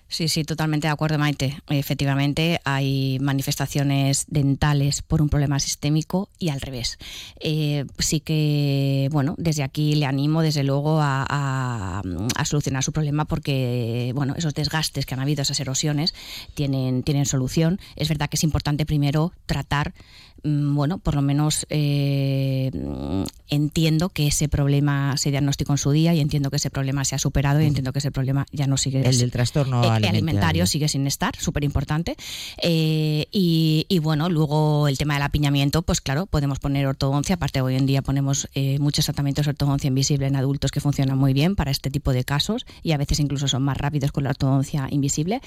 Sí, sí, totalmente de acuerdo, Maite. Efectivamente, hay manifestaciones dentales por un problema sistémico y al revés. Eh, sí que, bueno, desde aquí le animo, desde luego, a, solucionar su problema porque, bueno, esos desgastes que han habido, esas erosiones, tienen, tienen solución. Es verdad que es importante primero tratar bueno, por lo menos eh, entiendo que ese problema se diagnosticó en su día y entiendo que ese problema se ha superado y entiendo que ese problema ya no sigue. El del trastorno eh, alimentario. sigue sin estar, súper importante. Eh, y, bueno, luego el tema del apiñamiento, pues claro, podemos poner ortodoncia. Aparte, hoy en día ponemos muchos tratamientos de ortodoncia invisible en adultos que funcionan muy bien para este tipo de casos y a veces incluso son más rápidos con la ortodoncia invisible.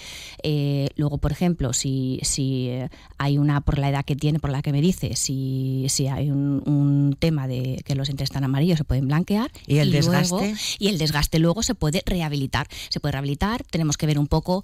luego, por ejemplo, si, si hay una por la edad que tiene, por la que me dice si, si hay un, tema de que los dientes están amarillos, se pueden blanquear. ¿Y el desgaste? y el desgaste luego se puede rehabilitar. Se puede rehabilitar, tenemos que ver un poco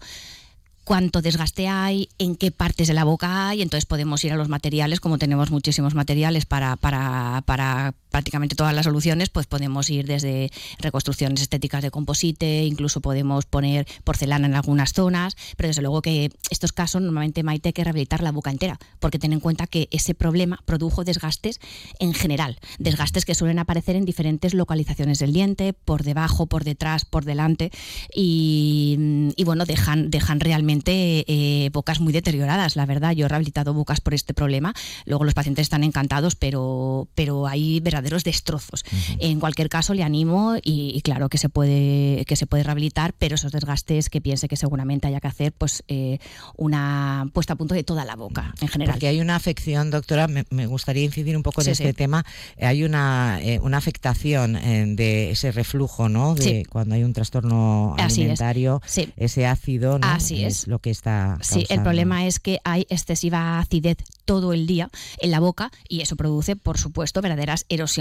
cuánto desgaste hay, en qué partes de la boca hay, entonces podemos ir a los materiales, como tenemos muchísimos materiales para, para, para prácticamente todas las soluciones, pues podemos ir desde reconstrucciones estéticas de composite, incluso podemos poner porcelana en algunas zonas, pero desde luego que estos casos normalmente Maite hay que rehabilitar la boca entera, porque ten en cuenta que ese problema produjo desgastes en general, desgastes que suelen aparecer en diferentes localizaciones del diente, por debajo, por detrás, por delante, y, bueno, dejan, dejan realmente eh, bocas muy deterioradas, la verdad, yo he rehabilitado bocas por este problema, luego los pacientes están encantados, pero, pero hay verdaderamente verdaderos destrozos. En cualquier caso, le animo y, claro que se puede que se puede rehabilitar, pero esos desgastes que piense que seguramente haya que hacer, pues eh, una puesta a punto de toda la boca en general. Porque hay una afección, doctora, me, gustaría incidir un poco en este tema. Hay una, eh, una afectación eh, de ese reflujo, ¿no? De cuando hay un trastorno alimentario, ese ácido, ¿no? Así es. lo que está. Sí, el problema es que hay excesiva acidez todo el día en la boca y eso produce, por supuesto, verdaderas erosiones,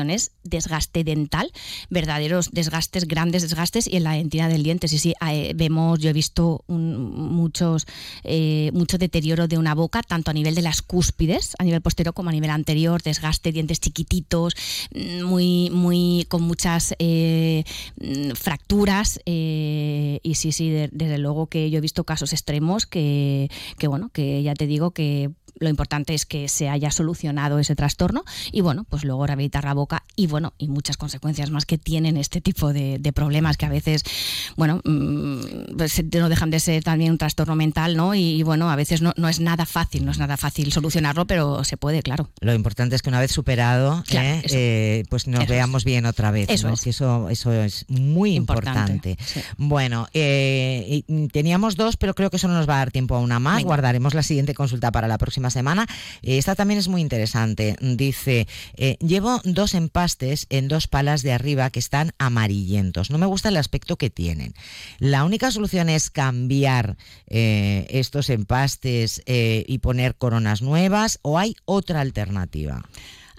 desgaste dental, verdaderos desgastes, grandes desgastes y en la entidad del diente. Sí, sí, eh, vemos, yo he visto muchos, eh, mucho deterioro de una boca, tanto a nivel de las cúspides, a nivel posterior como a nivel anterior, desgaste, dientes chiquititos, mm, muy, muy, con muchas eh, mm, fracturas y sí, sí, desde luego que yo he visto casos extremos que, que, bueno, que ya te digo que lo importante es que se haya solucionado ese trastorno y bueno, pues luego rehabilitar la boca y bueno, y muchas consecuencias más que tienen este tipo de, problemas que a veces, bueno, mm, pues no dejan de ser también un trastorno mental, ¿no? Y, bueno, a veces no, es nada fácil, no es nada fácil solucionarlo, pero se puede, claro. Lo importante es que una vez superado, ¿eh? Eh, pues nos veamos bien otra vez. Eso, es. eso, eso es muy importante. Bueno, eh, teníamos dos, pero creo que eso no nos va a dar tiempo a una más. Guardaremos la siguiente consulta para la próxima semana. Eh, esta también es muy interesante. Dice, eh, llevo dos empastes en dos palas de arriba que están amarillentos. No me gusta el aspecto que tienen. La única solución es cambiar eh, estos empastes y poner coronas nuevas o hay otra alternativa.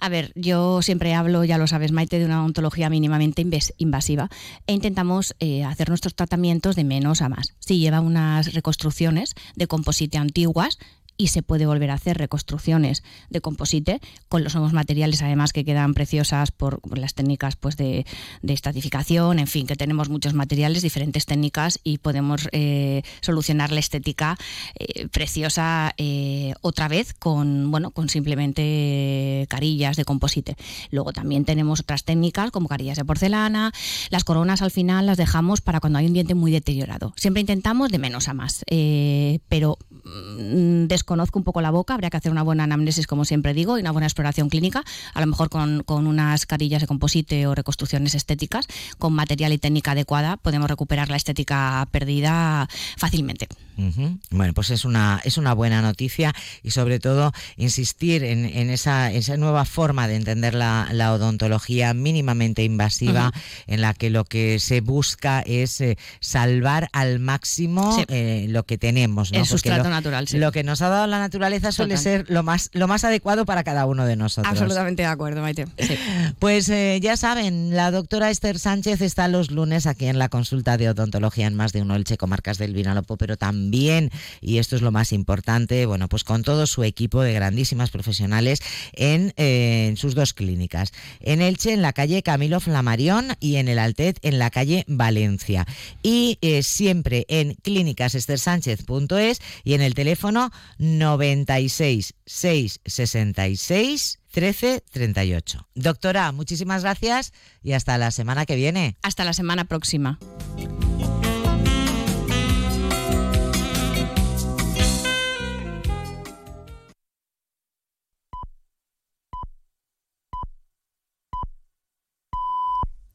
A ver, yo siempre hablo, ya lo sabes, Maite, de una ontología mínimamente invasiva e intentamos hacer nuestros tratamientos de menos a más. Si lleva unas reconstrucciones de composite antiguas, y se puede volver a hacer reconstrucciones de composite con los nuevos materiales además que quedan preciosas por, las técnicas pues de, de, estratificación en fin que tenemos muchos materiales diferentes técnicas y podemos eh, solucionar la estética eh, preciosa eh, otra vez con bueno con simplemente carillas de composite. Luego también tenemos otras técnicas como carillas de porcelana. Las coronas al final las dejamos para cuando hay un diente muy deteriorado. Siempre intentamos de menos a más pero mm, conozco un poco la boca, habría que hacer una buena anamnesis, como siempre digo, y una buena exploración clínica, a lo mejor con, unas carillas de composite o reconstrucciones estéticas, con material y técnica adecuada, podemos recuperar la estética perdida fácilmente. Bueno, pues es una, es una buena noticia y sobre todo insistir en, esa, esa nueva forma de entender la, odontología mínimamente invasiva en la que lo que se busca es eh, salvar al máximo eh, lo que tenemos. ¿no? El sustrato natural, Lo que nos ha dado la naturaleza suele ser lo más, lo más adecuado para cada uno de nosotros. Absolutamente de acuerdo, Maite. Pues eh, ya saben, la doctora Esther Sánchez está los lunes aquí en la consulta de odontología en más de uno, el Checo Marcas del Vinalopó, pero también y esto es lo más importante, bueno, pues con todo su equipo de grandísimas profesionales en, eh, sus dos clínicas, en Elche, en la calle Camilo Flamarión y en el Altet, en la calle Valencia. Y eh, siempre en clínicasestersánchez.es y en el teléfono 96 666 1338. Doctora, muchísimas gracias y hasta la semana que viene. Hasta la semana próxima.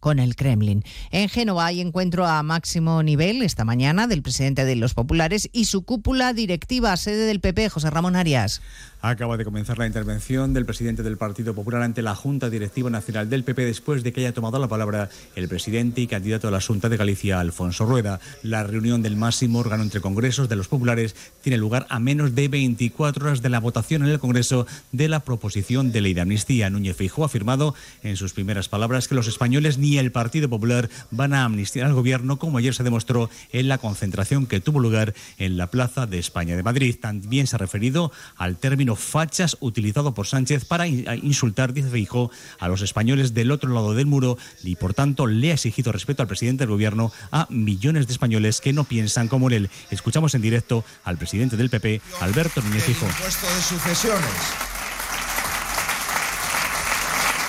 con el Kremlin. En Génova hay encuentro a máximo nivel esta mañana del presidente de los populares y su cúpula directiva, sede del PP, José Ramón Arias. Acaba de comenzar la intervención del presidente del Partido Popular ante la Junta Directiva Nacional del PP después de que haya tomado la palabra el presidente y candidato a la Junta de Galicia, Alfonso Rueda. La reunión del máximo órgano entre congresos de los populares tiene lugar a menos de 24 horas de la votación en el Congreso de la proposición de ley de amnistía. Núñez Feijóo ha afirmado en sus primeras palabras que los españoles ni el Partido Popular van a amnistiar al gobierno, como ayer se demostró en la concentración que tuvo lugar en la Plaza de España de Madrid. También se ha referido al término fachas utilizado por Sánchez para insultar, dice Feijó, a los españoles del otro lado del muro y por tanto le ha exigido respeto al presidente del gobierno a millones de españoles que no piensan como él. Escuchamos en directo al presidente del PP, Alberto Núñez Feijó.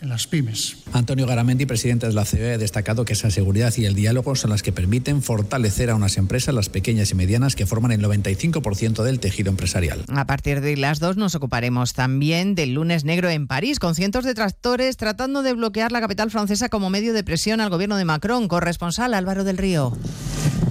en las pymes. Antonio Garamendi, presidente de la COE, ha destacado que esa seguridad y el diálogo son las que permiten fortalecer a unas empresas, las pequeñas y medianas, que forman el 95% del tejido empresarial. A partir de las dos nos ocuparemos también del lunes negro en París, con cientos de tractores tratando de bloquear la capital francesa como medio de presión al gobierno de Macron. Corresponsal Álvaro del Río.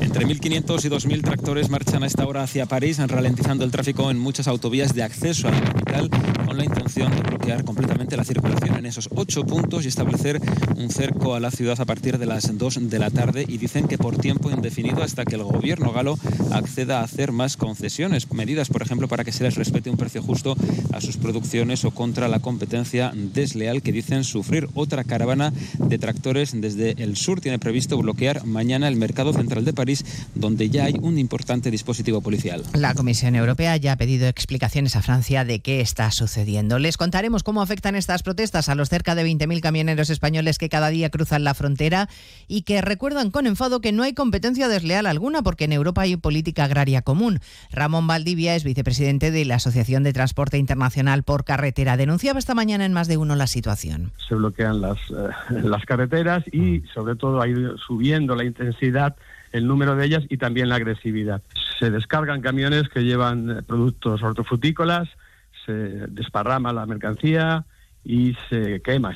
Entre 1.500 y 2.000 tractores marchan a esta hora hacia París, ralentizando el tráfico en muchas autovías de acceso a la capital, con la intención de bloquear completamente la circulación en esos ocho puntos y establecer un cerco a la ciudad a partir de las 2 de la tarde. Y dicen que por tiempo indefinido hasta que el gobierno galo acceda a hacer más concesiones, medidas, por ejemplo, para que se les respete un precio justo a sus producciones o contra la competencia desleal que dicen sufrir. Otra caravana de tractores desde el sur tiene previsto bloquear mañana el mercado central de París donde ya hay un importante dispositivo policial. La Comisión Europea ya ha pedido explicaciones a Francia de qué está sucediendo. Les contaremos cómo afectan estas protestas a los cerca de 20.000 camioneros españoles que cada día cruzan la frontera y que recuerdan con enfado que no hay competencia desleal alguna porque en Europa hay política agraria común. Ramón Valdivia es vicepresidente de la Asociación de Transporte Internacional por Carretera. Denunciaba esta mañana en más de uno la situación. Se bloquean las, eh, las carreteras y sobre todo ha ido subiendo la intensidad el número de ellas y también la agresividad. Se descargan camiones que llevan eh, productos hortofrutícolas, se desparrama la mercancía y se quema.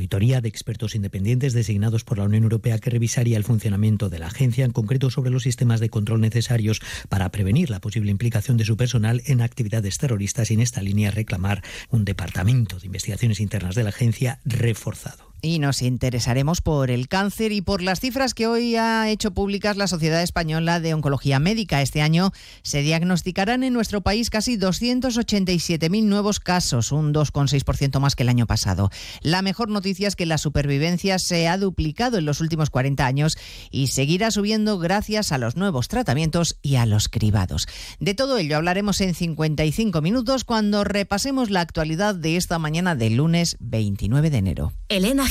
de expertos independientes designados por la Unión Europea que revisaría el funcionamiento de la agencia, en concreto sobre los sistemas de control necesarios para prevenir la posible implicación de su personal en actividades terroristas y en esta línea reclamar un departamento de investigaciones internas de la agencia reforzado. Y nos interesaremos por el cáncer y por las cifras que hoy ha hecho públicas la Sociedad Española de Oncología Médica. Este año se diagnosticarán en nuestro país casi 287.000 nuevos casos, un 2,6% más que el año pasado. La mejor noticia es que la supervivencia se ha duplicado en los últimos 40 años y seguirá subiendo gracias a los nuevos tratamientos y a los cribados. De todo ello hablaremos en 55 minutos cuando repasemos la actualidad de esta mañana del lunes 29 de enero. Elena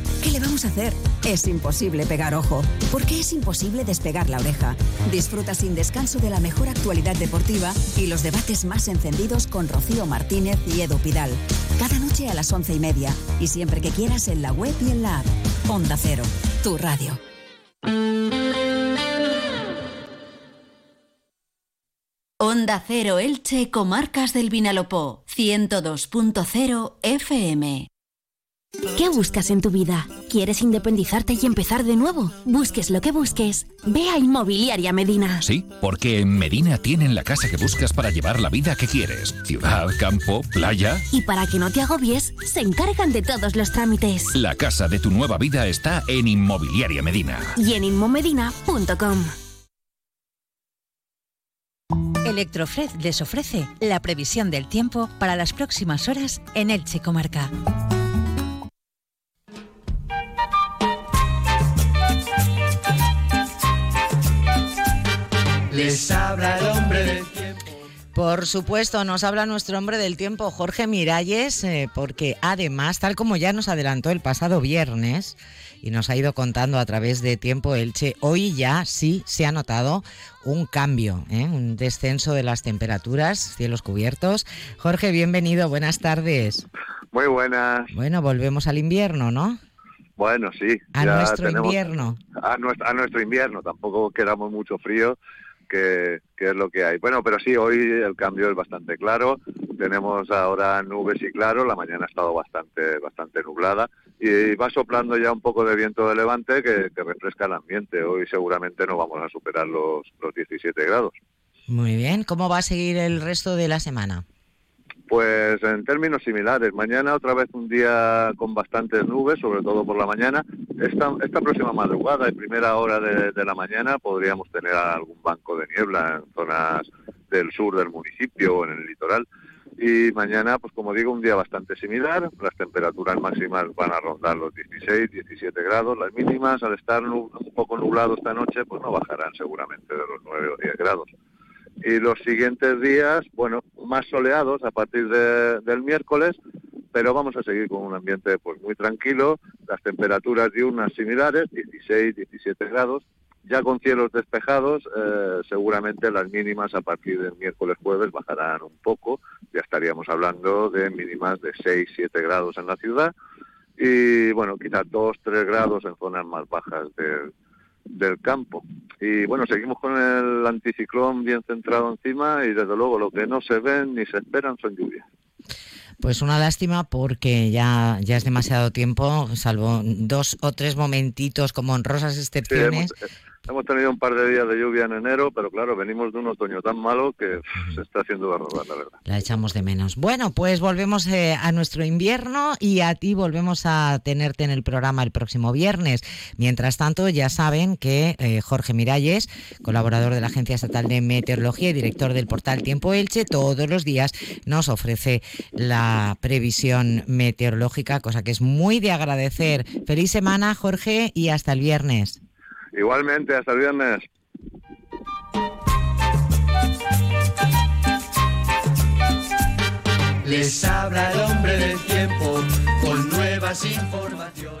¿Qué le vamos a hacer? Es imposible pegar ojo, porque es imposible despegar la oreja. Disfruta sin descanso de la mejor actualidad deportiva y los debates más encendidos con Rocío Martínez y Edu Pidal. Cada noche a las once y media y siempre que quieras en la web y en la app. Onda Cero, tu radio. Onda Cero Elche, Comarcas del Vinalopó, 102.0 FM. ¿Qué buscas en tu vida? ¿Quieres independizarte y empezar de nuevo? Busques lo que busques. Ve a Inmobiliaria Medina. Sí, porque en Medina tienen la casa que buscas para llevar la vida que quieres. Ciudad, campo, playa. Y para que no te agobies, se encargan de todos los trámites. La casa de tu nueva vida está en Inmobiliaria Medina. Y en inmomedina.com. Electrofred les ofrece la previsión del tiempo para las próximas horas en Elche Comarca. Les habla el hombre del tiempo. Por supuesto, nos habla nuestro hombre del tiempo, Jorge Miralles, eh, porque además, tal como ya nos adelantó el pasado viernes y nos ha ido contando a través de Tiempo Elche, hoy ya sí se ha notado un cambio, ¿eh? un descenso de las temperaturas, cielos cubiertos. Jorge, bienvenido, buenas tardes. Muy buenas. Bueno, volvemos al invierno, ¿no? Bueno, sí. A ya nuestro tenemos- invierno. A nuestro, a nuestro invierno, tampoco queramos mucho frío, que es lo que hay. Bueno, pero sí, hoy el cambio es bastante claro. Tenemos ahora nubes y claro, la mañana ha estado bastante, bastante nublada y va soplando ya un poco de viento de levante que, que refresca el ambiente. Hoy seguramente no vamos a superar los, los 17 grados. Muy bien, ¿cómo va a seguir el resto de la semana? Pues en términos similares, mañana otra vez un día con bastantes nubes, sobre todo por la mañana. Esta, esta próxima madrugada y primera hora de, de la mañana podríamos tener algún banco de niebla en zonas del sur del municipio o en el litoral. Y mañana, pues como digo, un día bastante similar. Las temperaturas máximas van a rondar los 16, 17 grados. Las mínimas, al estar un poco nublado esta noche, pues no bajarán seguramente de los 9 o 10 grados y los siguientes días, bueno, más soleados a partir de- del miércoles, pero vamos a seguir con un ambiente pues muy tranquilo, las temperaturas diurnas similares, 16, 17 grados, ya con cielos despejados, eh, seguramente las mínimas a partir del miércoles jueves bajarán un poco, ya estaríamos hablando de mínimas de 6, 7 grados en la ciudad y bueno, quizás 2, 3 grados en zonas más bajas del, del campo. Y bueno, seguimos con el anticiclón bien centrado encima y desde luego lo que no se ven ni se esperan son lluvias. Pues una lástima porque ya, ya es demasiado tiempo, salvo dos o tres momentitos como honrosas Sí, excepciones. hemos, hemos tenido un par de días de lluvia en enero, pero claro, venimos de un otoño tan malo que se está haciendo barrobar, la verdad. La echamos de menos. Bueno, pues volvemos eh, a nuestro invierno y a ti volvemos a tenerte en el programa el próximo viernes. Mientras tanto, ya saben que eh, Jorge Miralles, colaborador de la Agencia Estatal de Meteorología y director del portal Tiempo Elche, todos los días nos ofrece la previsión meteorológica, cosa que es muy de agradecer. Feliz semana, Jorge, y hasta el viernes. Igualmente, hasta el viernes. Les habla el hombre del tiempo con nuevas informaciones.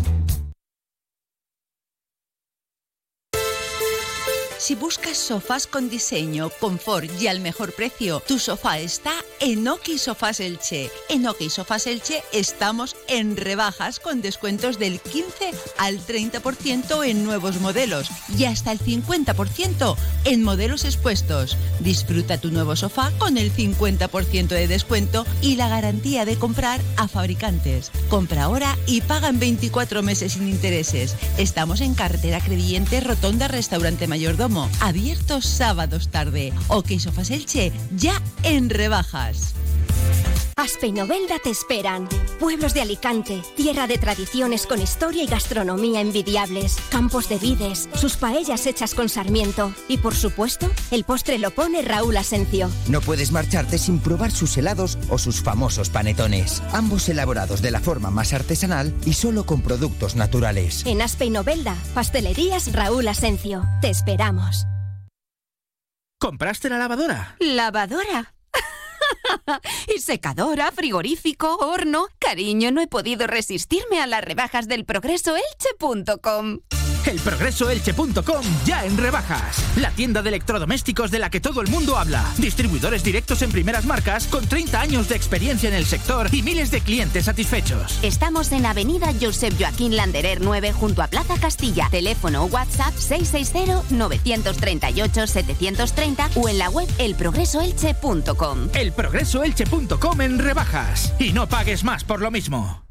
Si buscas sofás con diseño, confort y al mejor precio, tu sofá está en Oki Sofás Elche. En Oki Sofás Elche estamos en rebajas con descuentos del 15 al 30% en nuevos modelos y hasta el 50% en modelos expuestos. Disfruta tu nuevo sofá con el 50% de descuento y la garantía de comprar a fabricantes. Compra ahora y paga en 24 meses sin intereses. Estamos en carretera Crevillente, Rotonda Restaurante Mayordomo abiertos sábados tarde. Ok Sofas Elche, ya en rebajas. Aspe y Novelda te esperan. Pueblos de Alicante, tierra de tradiciones con historia y gastronomía envidiables, campos de vides, sus paellas hechas con sarmiento y por supuesto, el postre lo pone Raúl Asencio. No puedes marcharte sin probar sus helados o sus famosos panetones, ambos elaborados de la forma más artesanal y solo con productos naturales. En Aspe y Novelda, pastelerías Raúl Asencio. Te esperamos. ¿Compraste la lavadora? ¿Lavadora? y secadora, frigorífico, horno. Cariño, no he podido resistirme a las rebajas del progresoelche.com. El progresoelche.com ya en rebajas. La tienda de electrodomésticos de la que todo el mundo habla. Distribuidores directos en primeras marcas con 30 años de experiencia en el sector y miles de clientes satisfechos. Estamos en Avenida Josep Joaquín Landerer 9 junto a Plaza Castilla. Teléfono WhatsApp 660-938-730 o en la web elprogresoelche.com. Elprogresoelche.com en rebajas. Y no pagues más por lo mismo.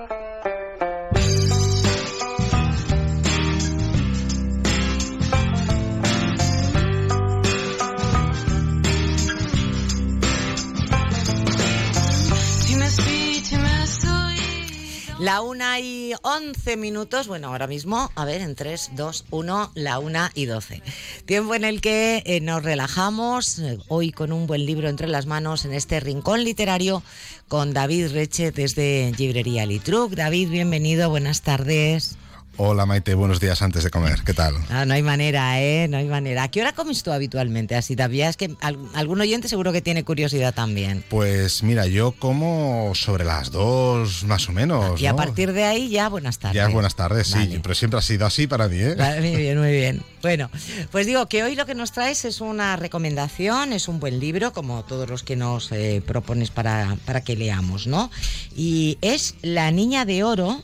La una y once minutos, bueno, ahora mismo, a ver, en tres, dos, uno, la una y doce. Tiempo en el que eh, nos relajamos, eh, hoy con un buen libro entre las manos en este rincón literario con David Reche desde Librería Litruc. David, bienvenido, buenas tardes. Hola Maite, buenos días antes de comer, ¿qué tal? Ah, no hay manera, ¿eh? No hay manera. ¿A qué hora comes tú habitualmente? Así todavía es que al- algún oyente seguro que tiene curiosidad también. Pues mira, yo como sobre las dos más o menos. Y a partir de ahí ya buenas tardes. Ya es buenas tardes, sí, pero siempre ha sido así para mí, ¿eh? Vale, Muy bien, muy bien. Bueno, pues digo que hoy lo que nos traes es una recomendación, es un buen libro, como todos los que nos eh, propones para, para que leamos, ¿no? Y es La Niña de Oro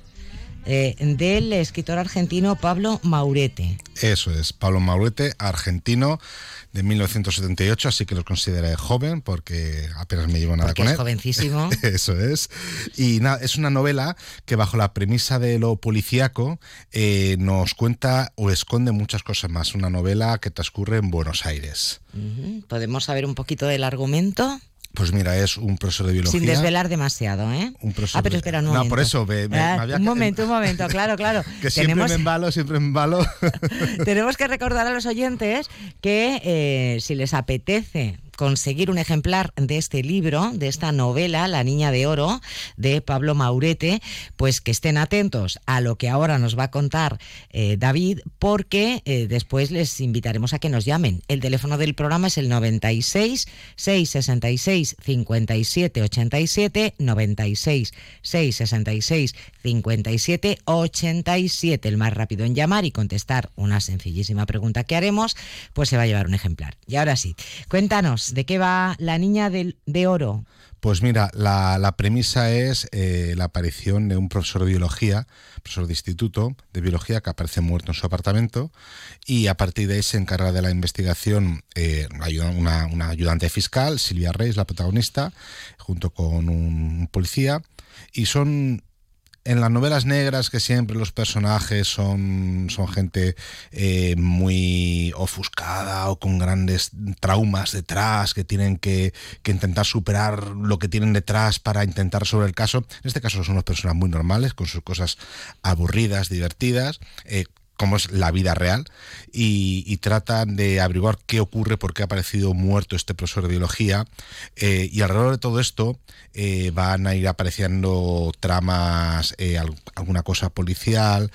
eh, del escritor argentino Pablo Maurete. Eso es, Pablo Maurete, argentino de 1978, así que lo consideré joven porque apenas me llevo nada Porque con es él. jovencísimo. Eso es. Y nada, es una novela que bajo la premisa de lo policíaco eh, nos cuenta o esconde muchas cosas más. Una novela que transcurre en Buenos Aires. ¿Podemos saber un poquito del argumento? Pues mira, es un profesor de biología. Sin desvelar demasiado, ¿eh? Un profesor ah, pero espera No, momento. por eso, me- me- Ah, me había un momento, un momento, claro, claro. Que siempre Tenemos- me embalo, siempre me embalo. Tenemos que recordar a los oyentes que eh, si les apetece conseguir un ejemplar de este libro, de esta novela, La Niña de Oro, de Pablo Maurete, pues que estén atentos a lo que ahora nos va a contar eh, David, porque eh, después les invitaremos a que nos llamen. El teléfono del programa es el 96 666 57 87 96 666 57 87. El más rápido en llamar y contestar una sencillísima pregunta que haremos, pues se va a llevar un ejemplar. Y ahora sí, cuéntanos, ¿de qué va la niña de, de oro? Pues mira, la, premisa es eh, la aparición de un profesor de biología, profesor de instituto de biología que aparece muerto en su apartamento y a partir de ahí se encarga de la investigación eh, una, ayudante fiscal, Silvia Reis, la protagonista, junto con un policía y son en las novelas negras que siempre los personajes son, son gente eh, muy ofuscada o con grandes traumas detrás que tienen que, intentar superar lo que tienen detrás para intentar resolver el caso. En este caso son unas personas muy normales, con sus cosas aburridas, divertidas, eh, como es la vida real y, tratan de averiguar qué ocurre, por qué ha aparecido muerto este profesor de biología eh, y alrededor de todo esto eh, van a ir apareciendo tramas, eh, alguna cosa policial,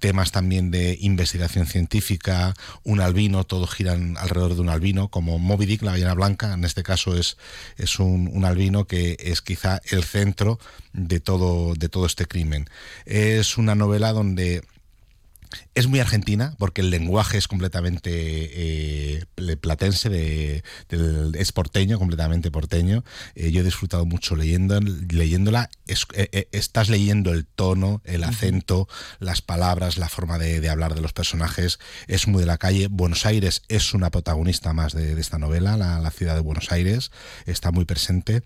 temas también de investigación científica, un albino, todo giran alrededor de un albino, como Moby Dick, la ballena blanca, en este caso es, es un, un albino que es quizá el centro de todo, de todo este crimen. Es una novela donde es muy argentina porque el lenguaje es completamente eh, platense, de, es porteño, completamente porteño. Eh, yo he disfrutado mucho leyendo, leyéndola. Eh, estás leyendo el tono, el acento, las palabras, la forma de, hablar de los personajes. Es muy de la calle. Buenos Aires es una protagonista más de, esta novela, la, la ciudad de Buenos Aires. Está muy presente.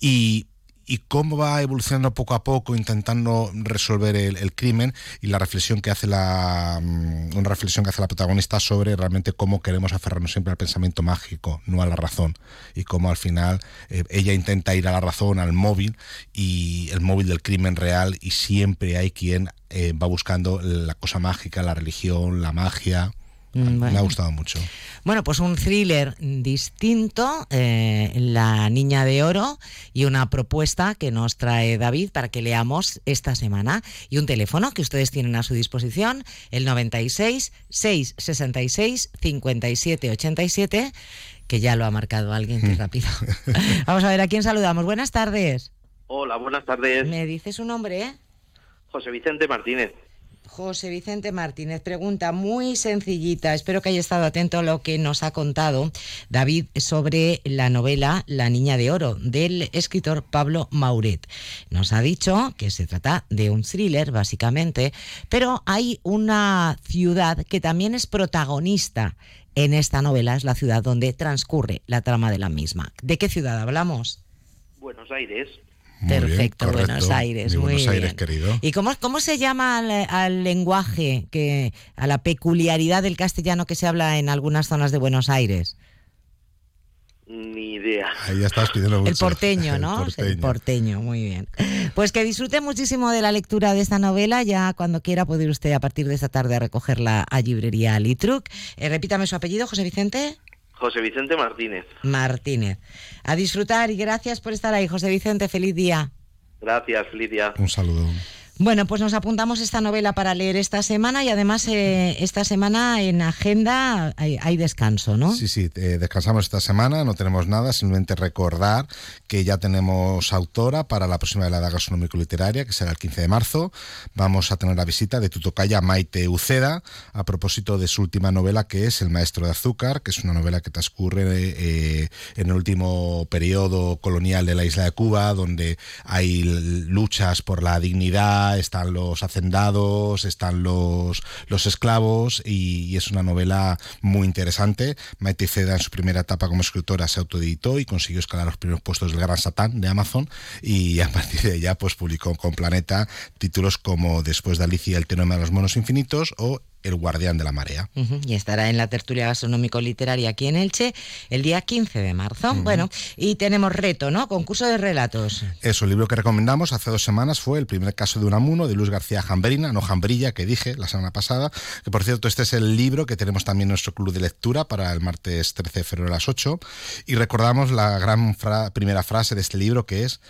Y y cómo va evolucionando poco a poco intentando resolver el, crimen y la reflexión que hace la mm, una reflexión que hace la protagonista sobre realmente cómo queremos aferrarnos siempre al pensamiento mágico no a la razón. Y cómo al final eh, ella intenta ir a la razón al móvil y el móvil del crimen real y siempre hay quien eh, va buscando la cosa mágica la religión la magia Mm, Me ha gustado mucho. Bueno, pues un thriller distinto, eh, La Niña de Oro, y una propuesta que nos trae David para que leamos esta semana. Y un teléfono que ustedes tienen a su disposición, el 96 666 57 87, que ya lo ha marcado alguien, qué mm. rápido. Vamos a ver, ¿a quién saludamos? Buenas tardes. Hola, buenas tardes. ¿Me dice su nombre? Eh? José Vicente Martínez. José Vicente Martínez, pregunta muy sencillita, espero que haya estado atento a lo que nos ha contado David sobre la novela La Niña de Oro del escritor Pablo Mauret. Nos ha dicho que se trata de un thriller, básicamente, pero hay una ciudad que también es protagonista en esta novela, es la ciudad donde transcurre la trama de la misma. ¿De qué ciudad hablamos? Buenos Aires. Perfecto, Buenos Aires, muy Buenos Aires, bien. querido. ¿Y cómo, cómo se llama al, lenguaje, que, a la peculiaridad del castellano que se habla en algunas zonas de Buenos Aires? Ni idea. Ahí ya estás pidiendo mucho. El porteño, ¿no? El porteño. muy bien. Pues que disfrute muchísimo de la lectura de esta novela. Ya cuando quiera puede ir usted a partir de esta tarde a recogerla a librería Litruc. Eh, repítame su apellido, José Vicente. José Vicente Martínez. Martínez. A disfrutar y gracias por estar ahí, José Vicente. Feliz día. Gracias, feliz día. Un saludo. Bueno, pues nos apuntamos esta novela para leer esta semana y además eh, esta semana en agenda hay, descanso, ¿no? Sí, sí, eh, descansamos esta semana, no tenemos nada, simplemente recordar que ya tenemos autora para la próxima velada gastronómico-literaria, que será el 15 de marzo. Vamos a tener la visita de Tutocaya Maite Uceda a propósito de su última novela, que es El Maestro de Azúcar, que es una novela que transcurre eh, en el último periodo colonial de la isla de Cuba, donde hay luchas por la dignidad están los hacendados, están los, los esclavos y, es una novela muy interesante. Maite Ceda en su primera etapa como escritora se autoeditó y consiguió escalar los primeros puestos del Gran Satán de Amazon y a partir de ella pues publicó con Planeta títulos como Después de Alicia el tenoma de los monos infinitos o El guardián de la marea. Y estará en la tertulia gastronómico-literaria aquí en Elche el día 15 de marzo. Bueno, y tenemos reto, ¿no? Concurso de relatos. Eso, el libro que recomendamos hace dos semanas fue El primer caso de Unamuno, de Luis García Jambrina, no Jambrilla, que dije la semana pasada. Que por cierto, este es el libro que tenemos también en nuestro club de lectura para el martes 13 de febrero a las 8. Y recordamos la gran primera frase de este libro que es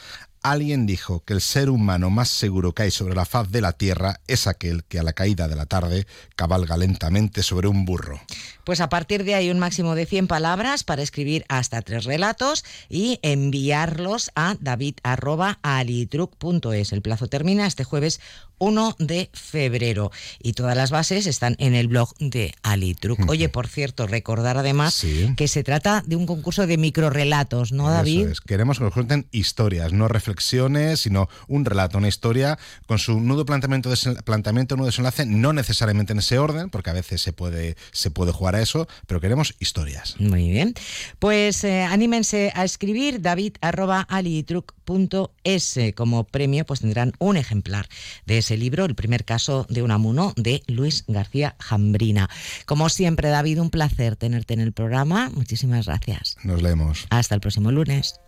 Alguien dijo que el ser humano más seguro que hay sobre la faz de la Tierra es aquel que a la caída de la tarde cabalga lentamente sobre un burro. Pues a partir de ahí un máximo de 100 palabras para escribir hasta tres relatos y enviarlos a david.alitruc.es. El plazo termina este jueves 1 de febrero y todas las bases están en el blog de Alitruc. Oye, por cierto, recordar además que se trata de un concurso de microrelatos, ¿no, David? Queremos que nos cuenten historias, no reflexiones, sino un relato, una historia con su nudo planteamiento, planteamiento nudo desenlace, no necesariamente en ese orden, porque a veces se puede, se puede jugar a eso, pero queremos historias. Muy bien. Pues eh, anímense a escribir david.alitruc.es. Como premio, pues tendrán un ejemplar de ese libro, El primer caso de Unamuno, de Luis García Jambrina. Como siempre, David, un placer tenerte en el programa. Muchísimas gracias. Nos leemos. Hasta el próximo lunes.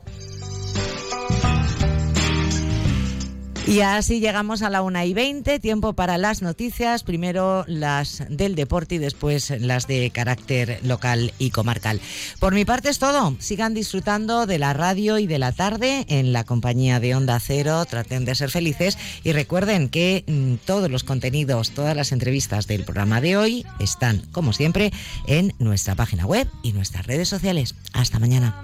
Y así llegamos a la una y 20, tiempo para las noticias, primero las del deporte y después las de carácter local y comarcal. Por mi parte es todo, sigan disfrutando de la radio y de la tarde en la compañía de Onda Cero, traten de ser felices y recuerden que mm, todos los contenidos, todas las entrevistas del programa de hoy están, como siempre, en nuestra página web y nuestras redes sociales. Hasta mañana.